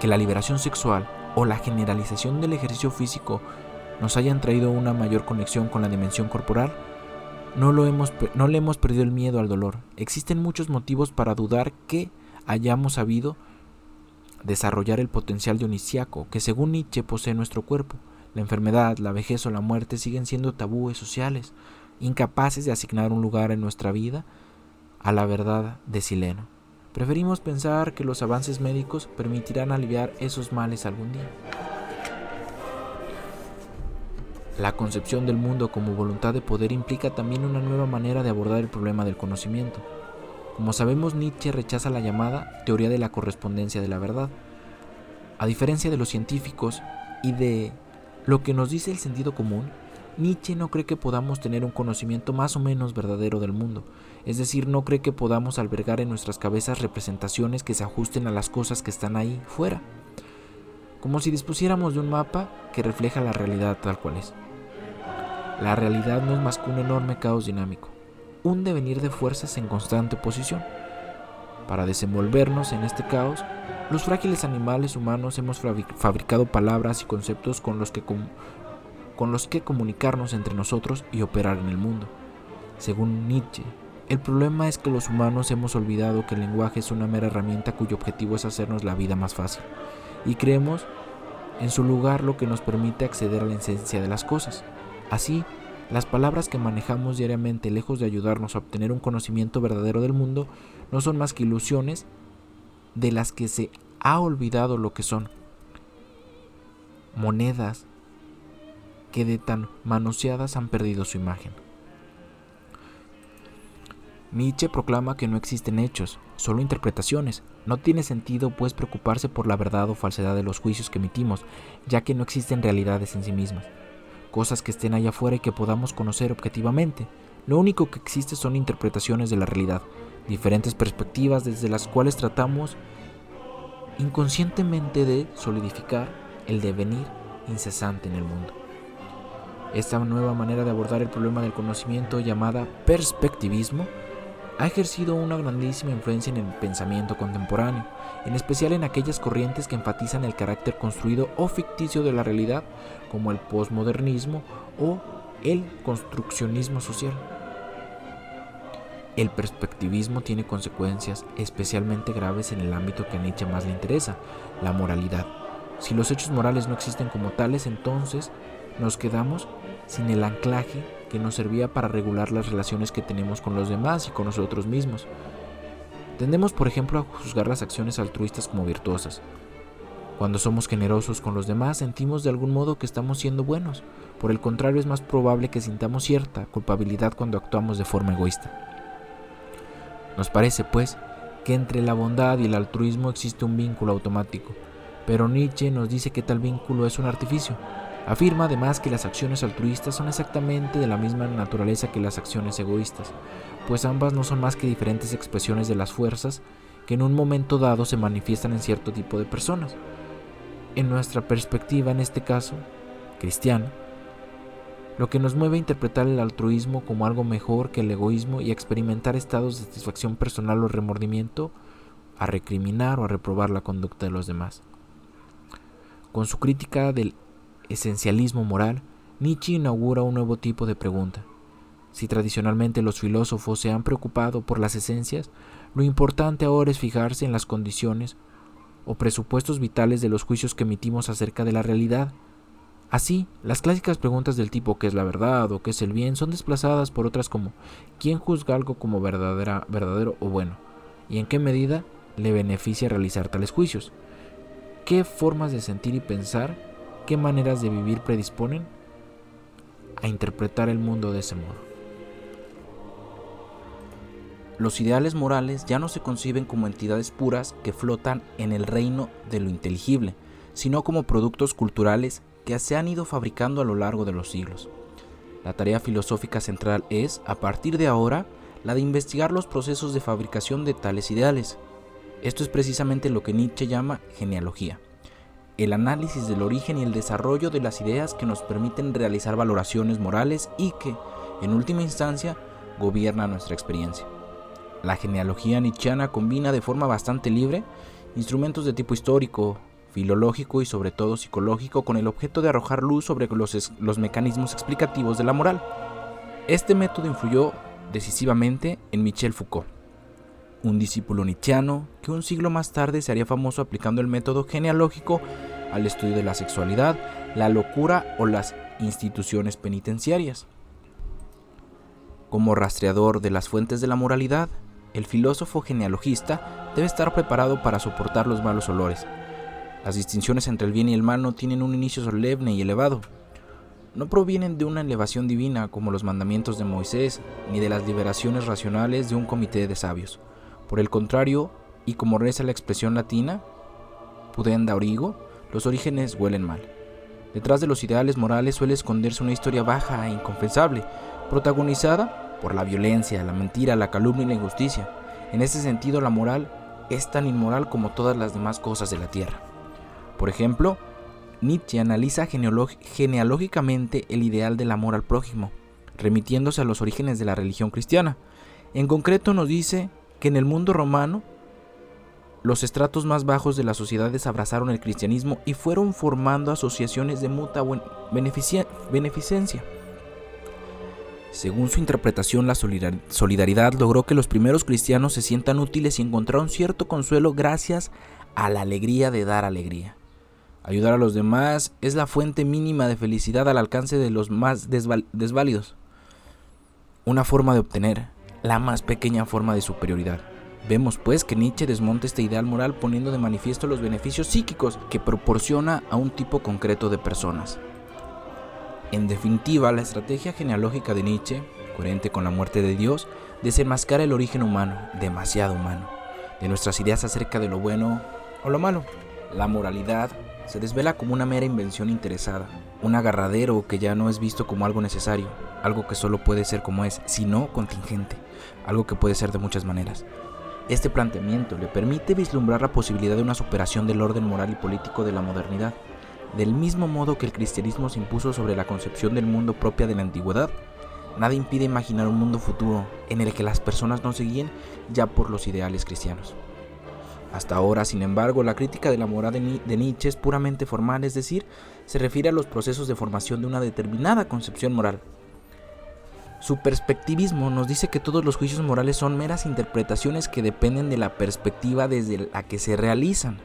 que la liberación sexual o la generalización del ejercicio físico nos hayan traído una mayor conexión con la dimensión corporal, no, lo hemos, no le hemos perdido el miedo al dolor. Existen muchos motivos para dudar que hayamos sabido desarrollar el potencial dionisiaco que según Nietzsche posee nuestro cuerpo. La enfermedad, la vejez o la muerte siguen siendo tabúes sociales, incapaces de asignar un lugar en nuestra vida a la verdad de Sileno. Preferimos pensar que los avances médicos permitirán aliviar esos males algún día. La concepción del mundo como voluntad de poder implica también una nueva manera de abordar el problema del conocimiento. Como sabemos, Nietzsche rechaza la llamada teoría de la correspondencia de la verdad. A diferencia de los científicos y de lo que nos dice el sentido común, Nietzsche no cree que podamos tener un conocimiento más o menos verdadero del mundo, es decir, no cree que podamos albergar en nuestras cabezas representaciones que se ajusten a las cosas que están ahí fuera, como si dispusiéramos de un mapa que refleja la realidad tal cual es. La realidad no es más que un enorme caos dinámico, un devenir de fuerzas en constante oposición. Para desenvolvernos en este caos, los frágiles animales humanos hemos fabricado palabras y conceptos con los, que con los que comunicarnos entre nosotros y operar en el mundo. Según Nietzsche, el problema es que los humanos hemos olvidado que el lenguaje es una mera herramienta cuyo objetivo es hacernos la vida más fácil, y creemos en su lugar lo que nos permite acceder a la esencia de las cosas. Así, las palabras que manejamos diariamente, lejos de ayudarnos a obtener un conocimiento verdadero del mundo, no son más que ilusiones de las que se ha olvidado lo que son. Monedas que de tan manoseadas han perdido su imagen. Nietzsche proclama que no existen hechos, solo interpretaciones. No tiene sentido pues preocuparse por la verdad o falsedad de los juicios que emitimos, ya que no existen realidades en sí mismas, cosas que estén allá afuera y que podamos conocer objetivamente. Lo único que existe son interpretaciones de la realidad, diferentes perspectivas desde las cuales tratamos inconscientemente de solidificar el devenir incesante en el mundo. Esta nueva manera de abordar el problema del conocimiento llamada perspectivismo ha ejercido una grandísima influencia en el pensamiento contemporáneo, en especial en aquellas corrientes que enfatizan el carácter construido o ficticio de la realidad, como el posmodernismo o el construccionismo social. El perspectivismo tiene consecuencias especialmente graves en el ámbito que a Nietzsche más le interesa, la moralidad. Si los hechos morales no existen como tales, entonces nos quedamos sin el anclaje que nos servía para regular las relaciones que tenemos con los demás y con nosotros mismos. Tendemos, por ejemplo, a juzgar las acciones altruistas como virtuosas. Cuando somos generosos con los demás, sentimos de algún modo que estamos siendo buenos. Por el contrario, es más probable que sintamos cierta culpabilidad cuando actuamos de forma egoísta. Nos parece, pues, que entre la bondad y el altruismo existe un vínculo automático, pero Nietzsche nos dice que tal vínculo es un artificio. Afirma además que las acciones altruistas son exactamente de la misma naturaleza que las acciones egoístas, pues ambas no son más que diferentes expresiones de las fuerzas que en un momento dado se manifiestan en cierto tipo de personas. En nuestra perspectiva, en este caso, cristiana, lo que nos mueve a interpretar el altruismo como algo mejor que el egoísmo y a experimentar estados de satisfacción personal o remordimiento, a recriminar o a reprobar la conducta de los demás. Con su crítica del esencialismo moral, Nietzsche inaugura un nuevo tipo de pregunta. Si tradicionalmente los filósofos se han preocupado por las esencias, lo importante ahora es fijarse en las condiciones o presupuestos vitales de los juicios que emitimos acerca de la realidad Así, las clásicas preguntas del tipo ¿qué es la verdad? o ¿qué es el bien? son desplazadas por otras como ¿quién juzga algo como verdadera, verdadero o bueno? ¿Y en qué medida le beneficia realizar tales juicios? ¿Qué formas de sentir y pensar, qué maneras de vivir predisponen a interpretar el mundo de ese modo? Los ideales morales ya no se conciben como entidades puras que flotan en el reino de lo inteligible, sino como productos culturales que se han ido fabricando a lo largo de los siglos. La tarea filosófica central es, a partir de ahora, la de investigar los procesos de fabricación de tales ideales. Esto es precisamente lo que Nietzsche llama genealogía, el análisis del origen y el desarrollo de las ideas que nos permiten realizar valoraciones morales y que, en última instancia, gobierna nuestra experiencia. La genealogía nietzscheana combina de forma bastante libre instrumentos de tipo histórico, filológico y sobre todo psicológico con el objeto de arrojar luz sobre los, los mecanismos explicativos de la moral. Este método influyó decisivamente en Michel Foucault, un discípulo nietzscheano que un siglo más tarde se haría famoso aplicando el método genealógico al estudio de la sexualidad, la locura o las instituciones penitenciarias. Como rastreador de las fuentes de la moralidad, el filósofo genealogista debe estar preparado para soportar los malos olores. Las distinciones entre el bien y el mal no tienen un inicio solemne y elevado. No provienen de una elevación divina como los mandamientos de Moisés, ni de las liberaciones racionales de un comité de sabios. Por el contrario, y como reza la expresión latina, pudenda origo, los orígenes huelen mal. Detrás de los ideales morales suele esconderse una historia baja e inconfesable, protagonizada por la violencia, la mentira, la calumnia y la injusticia. En ese sentido, la moral es tan inmoral como todas las demás cosas de la tierra. Por ejemplo, Nietzsche analiza genealógicamente el ideal del amor al prójimo, remitiéndose a los orígenes de la religión cristiana. En concreto nos dice que en el mundo romano los estratos más bajos de las sociedades abrazaron el cristianismo y fueron formando asociaciones de mutua beneficencia. Según su interpretación, la solidaridad logró que los primeros cristianos se sientan útiles y encontraron cierto consuelo gracias a la alegría de dar alegría. Ayudar a los demás es la fuente mínima de felicidad al alcance de los más desválidos. Una forma de obtener la más pequeña forma de superioridad. Vemos pues que Nietzsche desmonta este ideal moral poniendo de manifiesto los beneficios psíquicos que proporciona a un tipo concreto de personas. En definitiva, la estrategia genealógica de Nietzsche, coherente con la muerte de Dios, desenmascara el origen humano, demasiado humano, de nuestras ideas acerca de lo bueno o lo malo. La moralidad se desvela como una mera invención interesada, un agarradero que ya no es visto como algo necesario, algo que solo puede ser como es, sino contingente, algo que puede ser de muchas maneras. Este planteamiento le permite vislumbrar la posibilidad de una superación del orden moral y político de la modernidad, del mismo modo que el cristianismo se impuso sobre la concepción del mundo propia de la antigüedad, nada impide imaginar un mundo futuro en el que las personas no se guíen ya por los ideales cristianos. Hasta ahora, sin embargo, la crítica de la moral de Nietzsche es puramente formal, es decir, se refiere a los procesos de formación de una determinada concepción moral. Su perspectivismo nos dice que todos los juicios morales son meras interpretaciones que dependen de la perspectiva desde la que se realizan.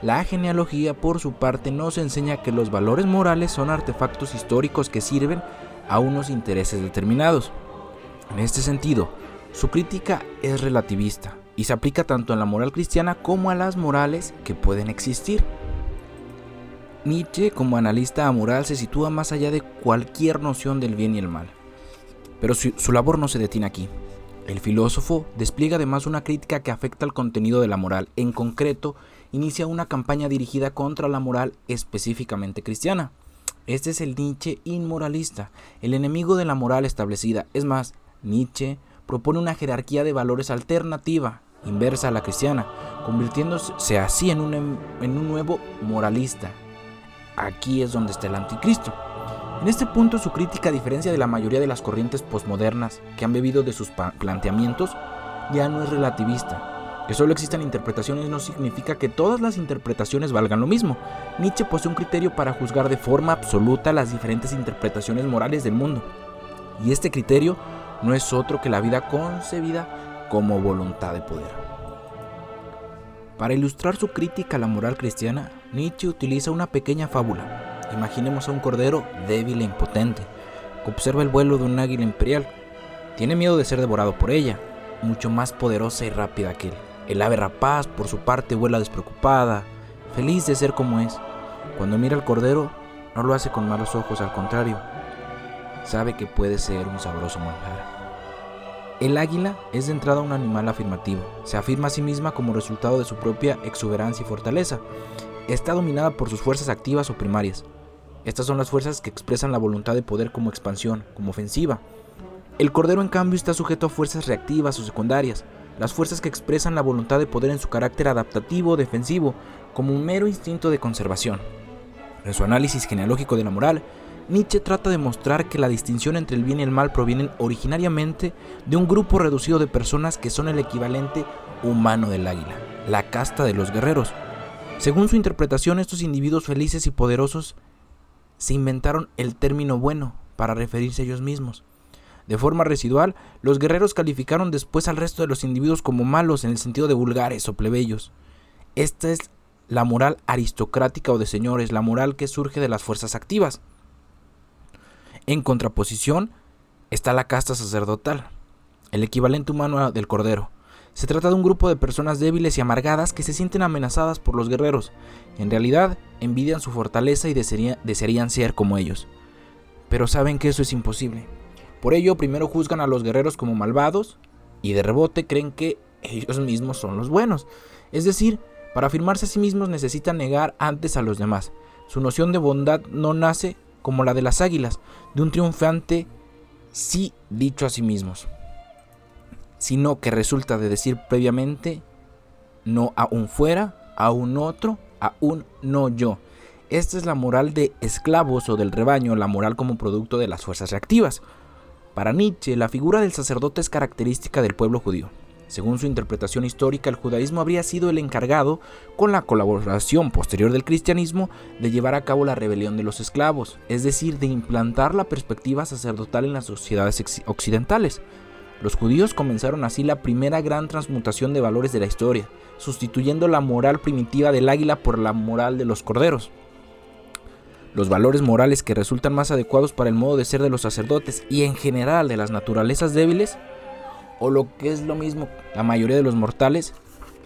La genealogía, por su parte, nos enseña que los valores morales son artefactos históricos que sirven a unos intereses determinados. En este sentido, su crítica es relativista y se aplica tanto a la moral cristiana como a las morales que pueden existir. Nietzsche, como analista moral, se sitúa más allá de cualquier noción del bien y el mal. Pero su, su labor no se detiene aquí. El filósofo despliega además una crítica que afecta al contenido de la moral, en concreto, inicia una campaña dirigida contra la moral específicamente cristiana. Este es el Nietzsche inmoralista, el enemigo de la moral establecida. Es más, Nietzsche propone una jerarquía de valores alternativa, inversa a la cristiana, convirtiéndose así en un, en un nuevo moralista. Aquí es donde está el anticristo. En este punto su crítica, a diferencia de la mayoría de las corrientes posmodernas que han bebido de sus planteamientos, ya no es relativista, que solo existan interpretaciones no significa que todas las interpretaciones valgan lo mismo. Nietzsche posee un criterio para juzgar de forma absoluta las diferentes interpretaciones morales del mundo. Y este criterio no es otro que la vida concebida como voluntad de poder. Para ilustrar su crítica a la moral cristiana, Nietzsche utiliza una pequeña fábula. Imaginemos a un cordero débil e impotente, que observa el vuelo de un águila imperial. Tiene miedo de ser devorado por ella, mucho más poderosa y rápida que él. El ave rapaz, por su parte, vuela despreocupada, feliz de ser como es. Cuando mira al cordero, no lo hace con malos ojos, al contrario, sabe que puede ser un sabroso manjar. El águila es de entrada un animal afirmativo, se afirma a sí misma como resultado de su propia exuberancia y fortaleza. está dominada por sus fuerzas activas o primarias. Estas son las fuerzas que expresan la voluntad de poder como expansión, como ofensiva. El cordero en cambio está sujeto a fuerzas reactivas o secundarias, las fuerzas que expresan la voluntad de poder en su carácter adaptativo o defensivo, como un mero instinto de conservación. En su análisis genealógico de la moral, Nietzsche trata de mostrar que la distinción entre el bien y el mal provienen originariamente de un grupo reducido de personas que son el equivalente humano del águila, la casta de los guerreros. Según su interpretación, estos individuos felices y poderosos se inventaron el término bueno para referirse a ellos mismos. De forma residual, los guerreros calificaron después al resto de los individuos como malos en el sentido de vulgares o plebeyos. Esta es la moral aristocrática o de señores, la moral que surge de las fuerzas activas. En contraposición está la casta sacerdotal, el equivalente humano del cordero. Se trata de un grupo de personas débiles y amargadas que se sienten amenazadas por los guerreros. En realidad, envidian su fortaleza y desearían ser como ellos. Pero saben que eso es imposible. Por ello, primero juzgan a los guerreros como malvados y de rebote creen que ellos mismos son los buenos. Es decir, para afirmarse a sí mismos necesitan negar antes a los demás. Su noción de bondad no nace como la de las águilas, de un triunfante sí dicho a sí mismos, sino que resulta de decir previamente no a un fuera, a un otro, a un no yo. Esta es la moral de esclavos o del rebaño, la moral como producto de las fuerzas reactivas. Para Nietzsche, la figura del sacerdote es característica del pueblo judío. Según su interpretación histórica, el judaísmo habría sido el encargado, con la colaboración posterior del cristianismo, de llevar a cabo la rebelión de los esclavos, es decir, de implantar la perspectiva sacerdotal en las sociedades occidentales. Los judíos comenzaron así la primera gran transmutación de valores de la historia, sustituyendo la moral primitiva del águila por la moral de los corderos los valores morales que resultan más adecuados para el modo de ser de los sacerdotes y en general de las naturalezas débiles, o lo que es lo mismo, la mayoría de los mortales,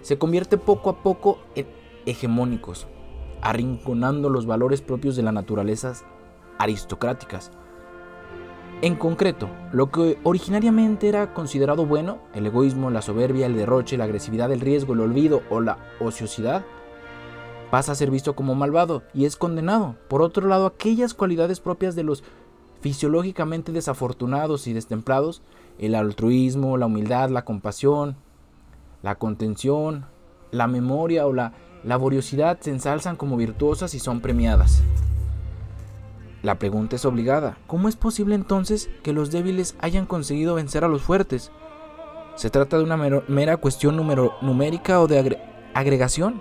se convierte poco a poco en hegemónicos, arrinconando los valores propios de las naturalezas aristocráticas. En concreto, lo que originariamente era considerado bueno, el egoísmo, la soberbia, el derroche, la agresividad, el riesgo, el olvido o la ociosidad, pasa a ser visto como malvado y es condenado. Por otro lado, aquellas cualidades propias de los fisiológicamente desafortunados y destemplados, el altruismo, la humildad, la compasión, la contención, la memoria o la laboriosidad se ensalzan como virtuosas y son premiadas. La pregunta es obligada. ¿Cómo es posible entonces que los débiles hayan conseguido vencer a los fuertes? ¿Se trata de una mera cuestión numérica o de agregación?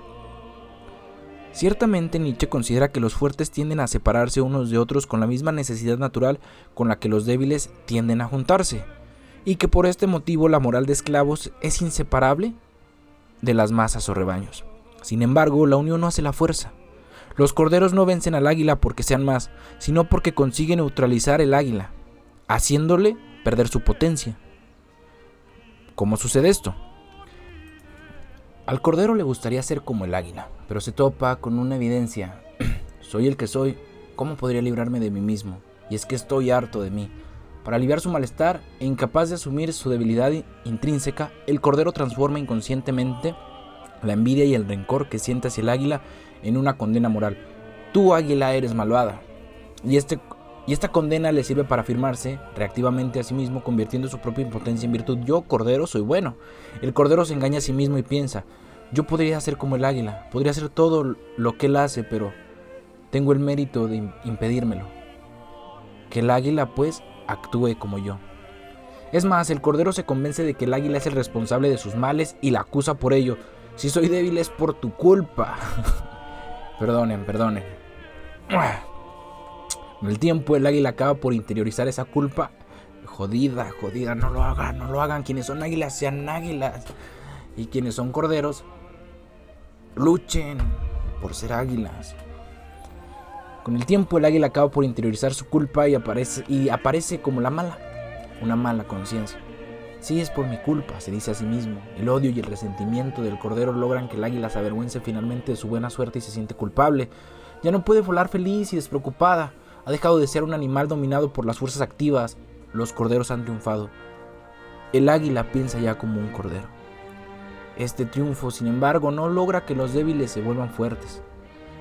Ciertamente Nietzsche considera que los fuertes tienden a separarse unos de otros con la misma necesidad natural con la que los débiles tienden a juntarse, y que por este motivo la moral de esclavos es inseparable de las masas o rebaños. Sin embargo, la unión no hace la fuerza. Los corderos no vencen al águila porque sean más, sino porque consiguen neutralizar el águila, haciéndole perder su potencia. ¿Cómo sucede esto? Al cordero le gustaría ser como el águila, pero se topa con una evidencia. soy el que soy, ¿cómo podría librarme de mí mismo? Y es que estoy harto de mí. Para aliviar su malestar e incapaz de asumir su debilidad intrínseca, el cordero transforma inconscientemente la envidia y el rencor que siente hacia el águila en una condena moral. Tú, águila, eres malvada. Y, este, y esta condena le sirve para afirmarse reactivamente a sí mismo, convirtiendo su propia impotencia en virtud. Yo, cordero, soy bueno. El cordero se engaña a sí mismo y piensa, yo podría ser como el águila, podría hacer todo lo que él hace, pero tengo el mérito de impedírmelo. Que el águila pues actúe como yo. Es más, el cordero se convence de que el águila es el responsable de sus males y la acusa por ello. Si soy débil es por tu culpa. perdonen, perdonen. Con el tiempo el águila acaba por interiorizar esa culpa. Jodida, jodida, no lo hagan, no lo hagan. Quienes son águilas sean águilas. Y quienes son corderos Luchen por ser águilas. Con el tiempo el águila acaba por interiorizar su culpa y aparece, y aparece como la mala, una mala conciencia. Sí es por mi culpa, se dice a sí mismo. El odio y el resentimiento del cordero logran que el águila se avergüence finalmente de su buena suerte y se siente culpable. Ya no puede volar feliz y despreocupada. Ha dejado de ser un animal dominado por las fuerzas activas. Los corderos han triunfado. El águila piensa ya como un cordero. Este triunfo, sin embargo, no logra que los débiles se vuelvan fuertes.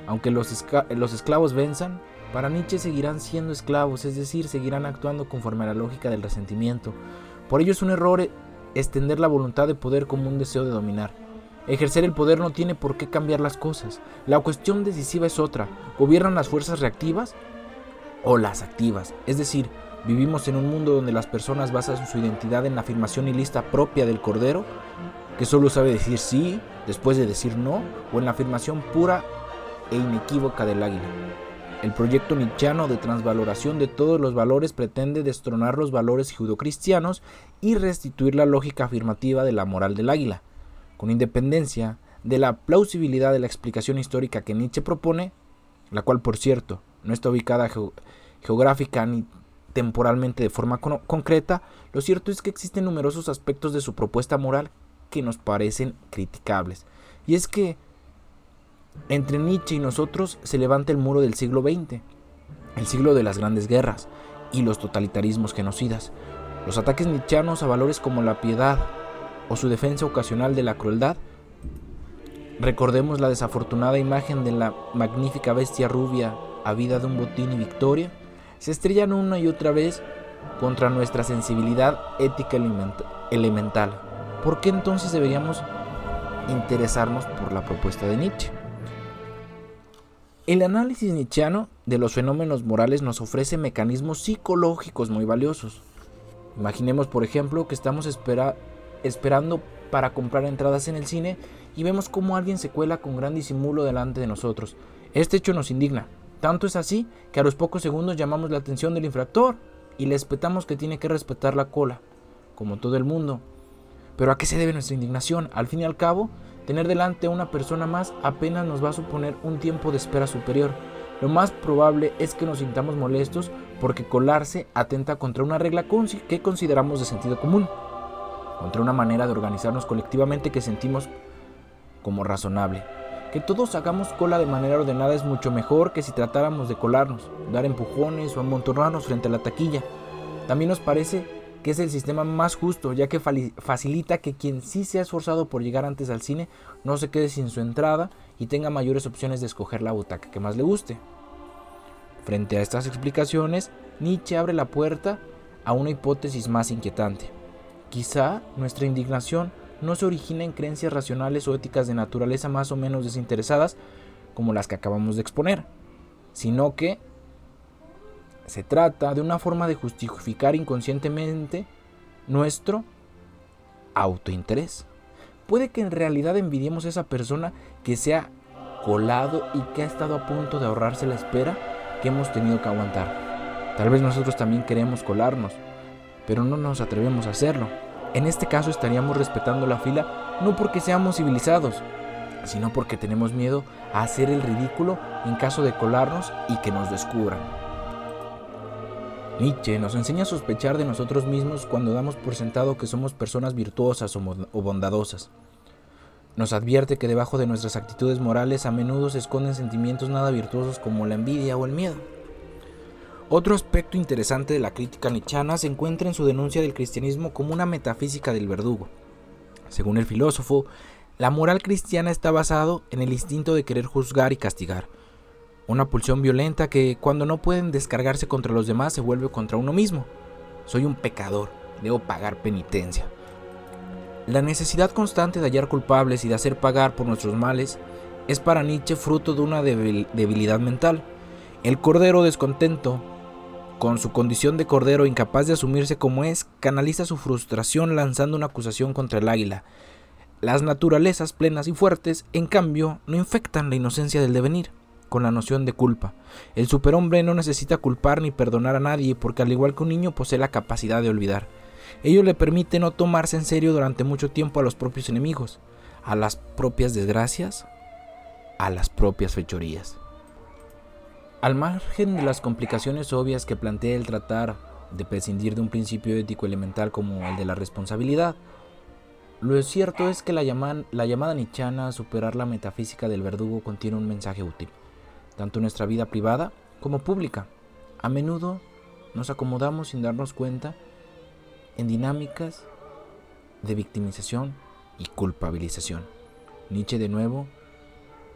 Aunque los, los esclavos venzan, para Nietzsche seguirán siendo esclavos, es decir, seguirán actuando conforme a la lógica del resentimiento. Por ello es un error extender la voluntad de poder como un deseo de dominar. Ejercer el poder no tiene por qué cambiar las cosas. La cuestión decisiva es otra. ¿Gobiernan las fuerzas reactivas o las activas? Es decir, vivimos en un mundo donde las personas basan su identidad en la afirmación y lista propia del cordero, que solo sabe decir sí después de decir no, o en la afirmación pura e inequívoca del águila. El proyecto nichiano de transvaloración de todos los valores pretende destronar los valores judocristianos y restituir la lógica afirmativa de la moral del águila. Con independencia de la plausibilidad de la explicación histórica que Nietzsche propone, la cual por cierto no está ubicada geográfica ni temporalmente de forma concreta, lo cierto es que existen numerosos aspectos de su propuesta moral que nos parecen criticables. Y es que entre Nietzsche y nosotros se levanta el muro del siglo XX, el siglo de las grandes guerras y los totalitarismos genocidas. Los ataques nietzscheanos a valores como la piedad o su defensa ocasional de la crueldad. Recordemos la desafortunada imagen de la magnífica bestia rubia a vida de un botín y victoria. Se estrellan una y otra vez contra nuestra sensibilidad ética elemental. ¿Por qué entonces deberíamos interesarnos por la propuesta de Nietzsche? El análisis nietzscheano de los fenómenos morales nos ofrece mecanismos psicológicos muy valiosos. Imaginemos, por ejemplo, que estamos esperando para comprar entradas en el cine y vemos cómo alguien se cuela con gran disimulo delante de nosotros. Este hecho nos indigna. Tanto es así que a los pocos segundos llamamos la atención del infractor y le espetamos que tiene que respetar la cola, como todo el mundo. Pero ¿a qué se debe nuestra indignación? Al fin y al cabo, Tener delante a una persona más apenas nos va a suponer un tiempo de espera superior. Lo más probable es que nos sintamos molestos porque colarse atenta contra una regla que consideramos de sentido común, contra una manera de organizarnos colectivamente que sentimos como razonable. Que todos hagamos cola de manera ordenada es mucho mejor que si tratáramos de colarnos, dar empujones o amontonarnos frente a la taquilla. También nos parece que es el sistema más justo, ya que facilita que quien sí se ha esforzado por llegar antes al cine no se quede sin su entrada y tenga mayores opciones de escoger la butaca que más le guste. Frente a estas explicaciones, Nietzsche abre la puerta a una hipótesis más inquietante. Quizá nuestra indignación no se origina en creencias racionales o éticas de naturaleza más o menos desinteresadas como las que acabamos de exponer, sino que se trata de una forma de justificar inconscientemente nuestro autointerés. Puede que en realidad envidiemos a esa persona que se ha colado y que ha estado a punto de ahorrarse la espera que hemos tenido que aguantar. Tal vez nosotros también queremos colarnos, pero no nos atrevemos a hacerlo. En este caso estaríamos respetando la fila no porque seamos civilizados, sino porque tenemos miedo a hacer el ridículo en caso de colarnos y que nos descubran. Nietzsche nos enseña a sospechar de nosotros mismos cuando damos por sentado que somos personas virtuosas o bondadosas. Nos advierte que debajo de nuestras actitudes morales a menudo se esconden sentimientos nada virtuosos como la envidia o el miedo. Otro aspecto interesante de la crítica nichana se encuentra en su denuncia del cristianismo como una metafísica del verdugo. Según el filósofo, la moral cristiana está basado en el instinto de querer juzgar y castigar, una pulsión violenta que cuando no pueden descargarse contra los demás se vuelve contra uno mismo. Soy un pecador, debo pagar penitencia. La necesidad constante de hallar culpables y de hacer pagar por nuestros males es para Nietzsche fruto de una debilidad mental. El cordero descontento, con su condición de cordero incapaz de asumirse como es, canaliza su frustración lanzando una acusación contra el águila. Las naturalezas plenas y fuertes, en cambio, no infectan la inocencia del devenir con la noción de culpa. El superhombre no necesita culpar ni perdonar a nadie porque al igual que un niño posee la capacidad de olvidar. Ello le permite no tomarse en serio durante mucho tiempo a los propios enemigos, a las propias desgracias, a las propias fechorías. Al margen de las complicaciones obvias que plantea el tratar de prescindir de un principio ético elemental como el de la responsabilidad, lo cierto es que la, la llamada nichana a superar la metafísica del verdugo contiene un mensaje útil tanto nuestra vida privada como pública. A menudo nos acomodamos sin darnos cuenta en dinámicas de victimización y culpabilización. Nietzsche de nuevo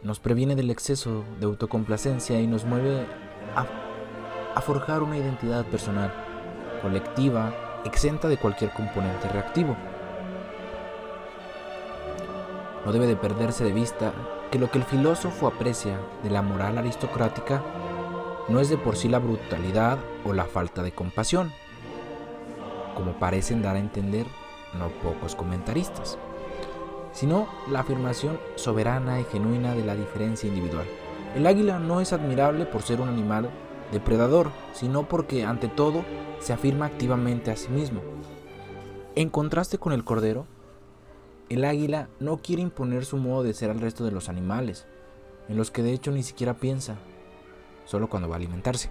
nos previene del exceso de autocomplacencia y nos mueve a, a forjar una identidad personal, colectiva, exenta de cualquier componente reactivo. No debe de perderse de vista que lo que el filósofo aprecia de la moral aristocrática no es de por sí la brutalidad o la falta de compasión, como parecen dar a entender no pocos comentaristas, sino la afirmación soberana y genuina de la diferencia individual. El águila no es admirable por ser un animal depredador, sino porque ante todo se afirma activamente a sí mismo. En contraste con el cordero, el águila no quiere imponer su modo de ser al resto de los animales, en los que de hecho ni siquiera piensa, solo cuando va a alimentarse.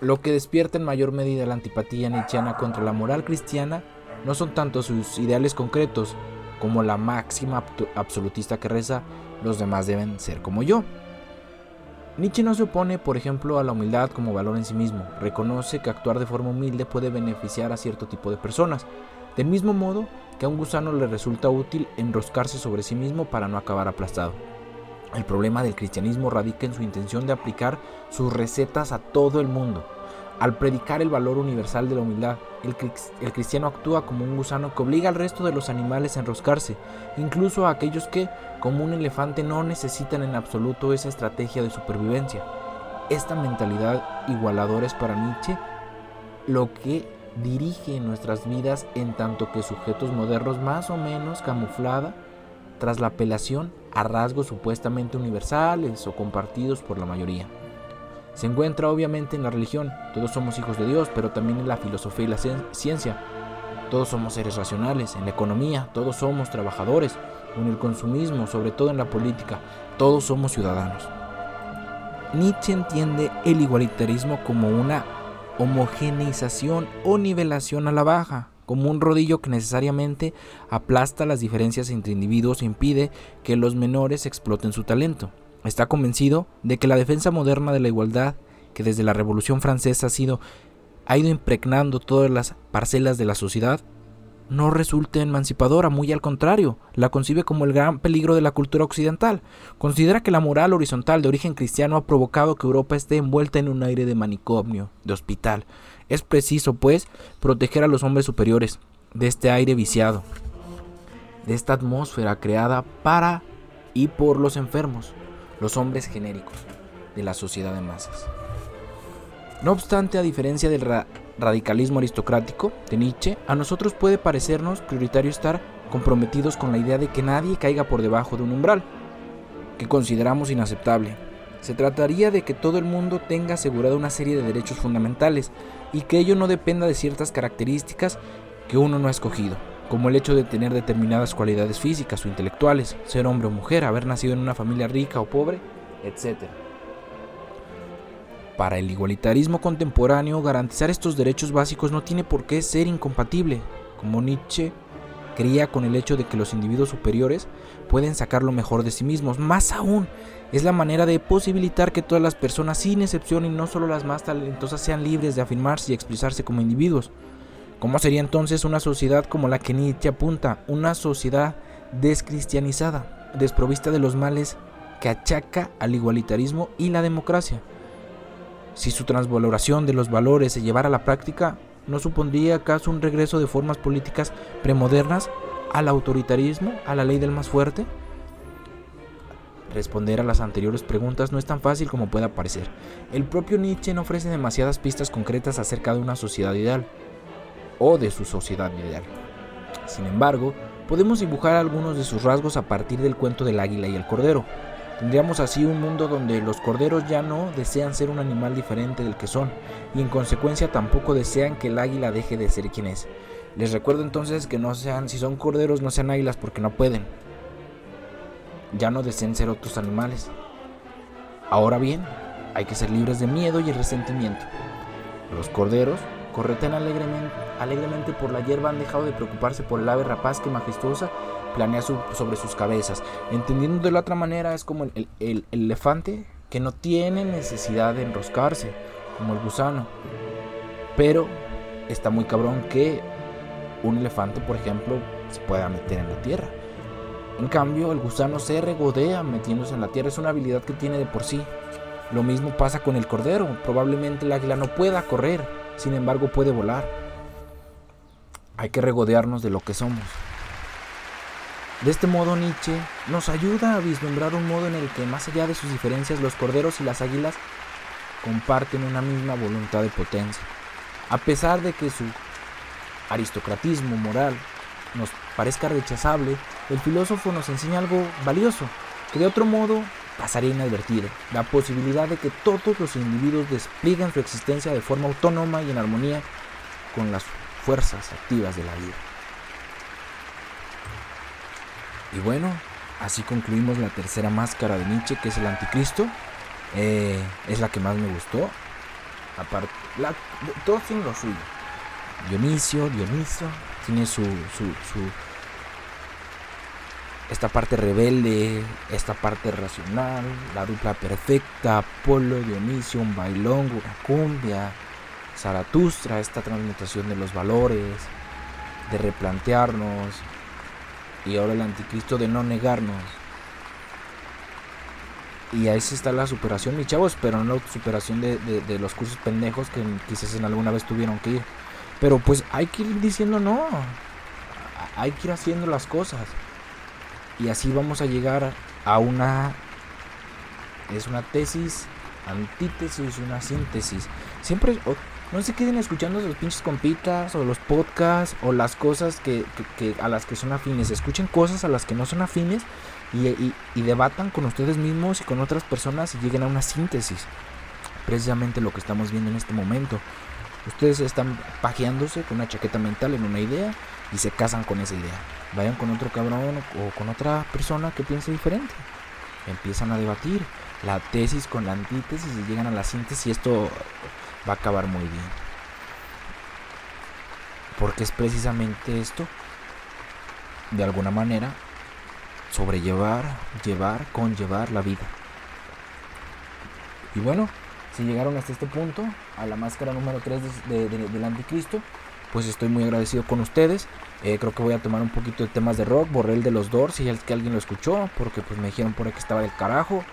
Lo que despierta en mayor medida la antipatía nietzscheana contra la moral cristiana no son tanto sus ideales concretos como la máxima absolutista que reza, los demás deben ser como yo. Nietzsche no se opone, por ejemplo, a la humildad como valor en sí mismo. Reconoce que actuar de forma humilde puede beneficiar a cierto tipo de personas. Del mismo modo que a un gusano le resulta útil enroscarse sobre sí mismo para no acabar aplastado. El problema del cristianismo radica en su intención de aplicar sus recetas a todo el mundo. Al predicar el valor universal de la humildad, el, cristiano actúa como un gusano que obliga al resto de los animales a enroscarse, incluso a aquellos que, como un elefante, no necesitan en absoluto esa estrategia de supervivencia. Esta mentalidad igualadora es para Nietzsche lo que dirige nuestras vidas en tanto que sujetos modernos más o menos camuflada tras la apelación a rasgos supuestamente universales o compartidos por la mayoría. Se encuentra obviamente en la religión, todos somos hijos de Dios, pero también en la filosofía y la ciencia. Todos somos seres racionales, en la economía, todos somos trabajadores, en el consumismo, sobre todo en la política, todos somos ciudadanos. Nietzsche entiende el igualitarismo como una homogeneización o nivelación a la baja, como un rodillo que necesariamente aplasta las diferencias entre individuos e impide que los menores exploten su talento. Está convencido de que la defensa moderna de la igualdad, que desde la Revolución Francesa ha sido ha ido impregnando todas las parcelas de la sociedad, no resulte emancipadora, muy al contrario, la concibe como el gran peligro de la cultura occidental. Considera que la moral horizontal de origen cristiano ha provocado que Europa esté envuelta en un aire de manicomio, de hospital, es preciso, pues, proteger a los hombres superiores de este aire viciado, de esta atmósfera creada para y por los enfermos, los hombres genéricos de la sociedad de masas. No obstante, a diferencia del radicalismo aristocrático de Nietzsche, a nosotros puede parecernos prioritario estar comprometidos con la idea de que nadie caiga por debajo de un umbral, que consideramos inaceptable. Se trataría de que todo el mundo tenga asegurada una serie de derechos fundamentales, y que ello no dependa de ciertas características que uno no ha escogido, como el hecho de tener determinadas cualidades físicas o intelectuales, ser hombre o mujer, haber nacido en una familia rica o pobre, etc. Para el igualitarismo contemporáneo, garantizar estos derechos básicos no tiene por qué ser incompatible, como Nietzsche creía con el hecho de que los individuos superiores pueden sacar lo mejor de sí mismos. Más aún, es la manera de posibilitar que todas las personas, sin excepción y no solo las más talentosas, sean libres de afirmarse y expresarse como individuos. ¿Cómo sería entonces una sociedad como la que Nietzsche apunta? Una sociedad descristianizada, desprovista de los males que achaca al igualitarismo y la democracia. Si su transvaloración de los valores se llevara a la práctica, ¿No supondría acaso un regreso de formas políticas premodernas al autoritarismo, a la ley del más fuerte? Responder a las anteriores preguntas no es tan fácil como pueda parecer. El propio Nietzsche no ofrece demasiadas pistas concretas acerca de una sociedad ideal o de su sociedad ideal. Sin embargo, podemos dibujar algunos de sus rasgos a partir del cuento del águila y el cordero, Tendríamos así un mundo donde los corderos ya no desean ser un animal diferente del que son y en consecuencia tampoco desean que el águila deje de ser quien es. Les recuerdo entonces que no sean, si son corderos, no sean águilas porque no pueden. Ya no deseen ser otros animales. Ahora bien, hay que ser libres de miedo y resentimiento. Los corderos corretean alegremente, alegremente por la hierba, han dejado de preocuparse por el ave rapaz que majestuosa planea sobre sus cabezas. Entendiendo de la otra manera, es como el, elefante que no tiene necesidad de enroscarse, como el gusano. Pero está muy cabrón que un elefante, por ejemplo, se pueda meter en la tierra. En cambio, el gusano se regodea metiéndose en la tierra. Es una habilidad que tiene de por sí. Lo mismo pasa con el cordero. Probablemente el águila no pueda correr, sin embargo puede volar. Hay que regodearnos de lo que somos. De este modo Nietzsche nos ayuda a vislumbrar un modo en el que más allá de sus diferencias los corderos y las águilas comparten una misma voluntad de potencia. A pesar de que su aristocratismo moral nos parezca rechazable, el filósofo nos enseña algo valioso, que de otro modo pasaría inadvertido, la posibilidad de que todos los individuos desplieguen su existencia de forma autónoma y en armonía con las fuerzas activas de la vida. Y bueno, así concluimos la tercera máscara de Nietzsche, que es el anticristo. Eh, es la que más me gustó. Aparte, la, todos tienen lo suyo. Dionisio, Dioniso, tiene su, su, su, esta parte rebelde, esta parte racional, la dupla perfecta, Apolo, Dionisio, un bailón, una cumbia, Zaratustra, esta transmutación de los valores, de replantearnos, y ahora el anticristo de no negarnos. Y ahí sí está la superación, mis chavos, pero no la superación de, los cursos pendejos que quizás en alguna vez tuvieron que ir. Pero pues hay que ir diciendo no. Hay que ir haciendo las cosas. Y así vamos a llegar a una... Es una tesis, antítesis, una síntesis. Siempre... no se queden escuchando los pinches compitas o los podcasts o las cosas que, a las que son afines. Escuchen cosas a las que no son afines y, y debatan con ustedes mismos y con otras personas y lleguen a una síntesis. Precisamente lo que estamos viendo en este momento. Ustedes están pajeándose con una chaqueta mental en una idea y se casan con esa idea. Vayan con otro cabrón o con otra persona que piense diferente. Empiezan a debatir la tesis con la antítesis y llegan a la síntesis y esto va a acabar muy bien. Porque es precisamente esto, de alguna manera, sobrellevar, llevar, conllevar la vida. Y bueno, si llegaron hasta este punto, a la máscara número 3 del anticristo, pues estoy muy agradecido con ustedes. Eh, creo que voy a tomar un poquito de temas de rock, borré el de los Doors y el que alguien lo escuchó, porque pues me dijeron por ahí que estaba del carajo.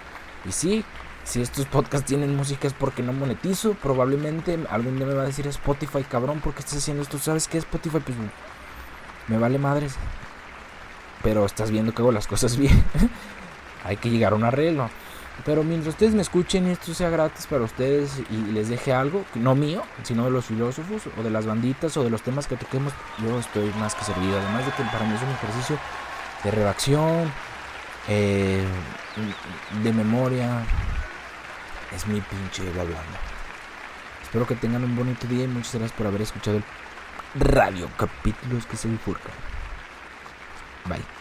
Y sí, si estos podcasts tienen música es porque no monetizo. Probablemente algún día me va a decir Spotify, cabrón, ¿por qué estás haciendo esto? ¿Sabes qué Spotify? Pues me vale madres. Pero estás viendo que hago las cosas bien. Hay que llegar a un arreglo. Pero mientras ustedes me escuchen y esto sea gratis para ustedes y les deje algo, no mío, sino de los filósofos o de las banditas o de los temas que toquemos, yo estoy más que servido. Además de que para mí es un ejercicio de redacción, eh, de memoria. Es mi pinche hablando. Espero que tengan un bonito día y muchas gracias por haber escuchado el radio capítulos que se bifurcan. Bye.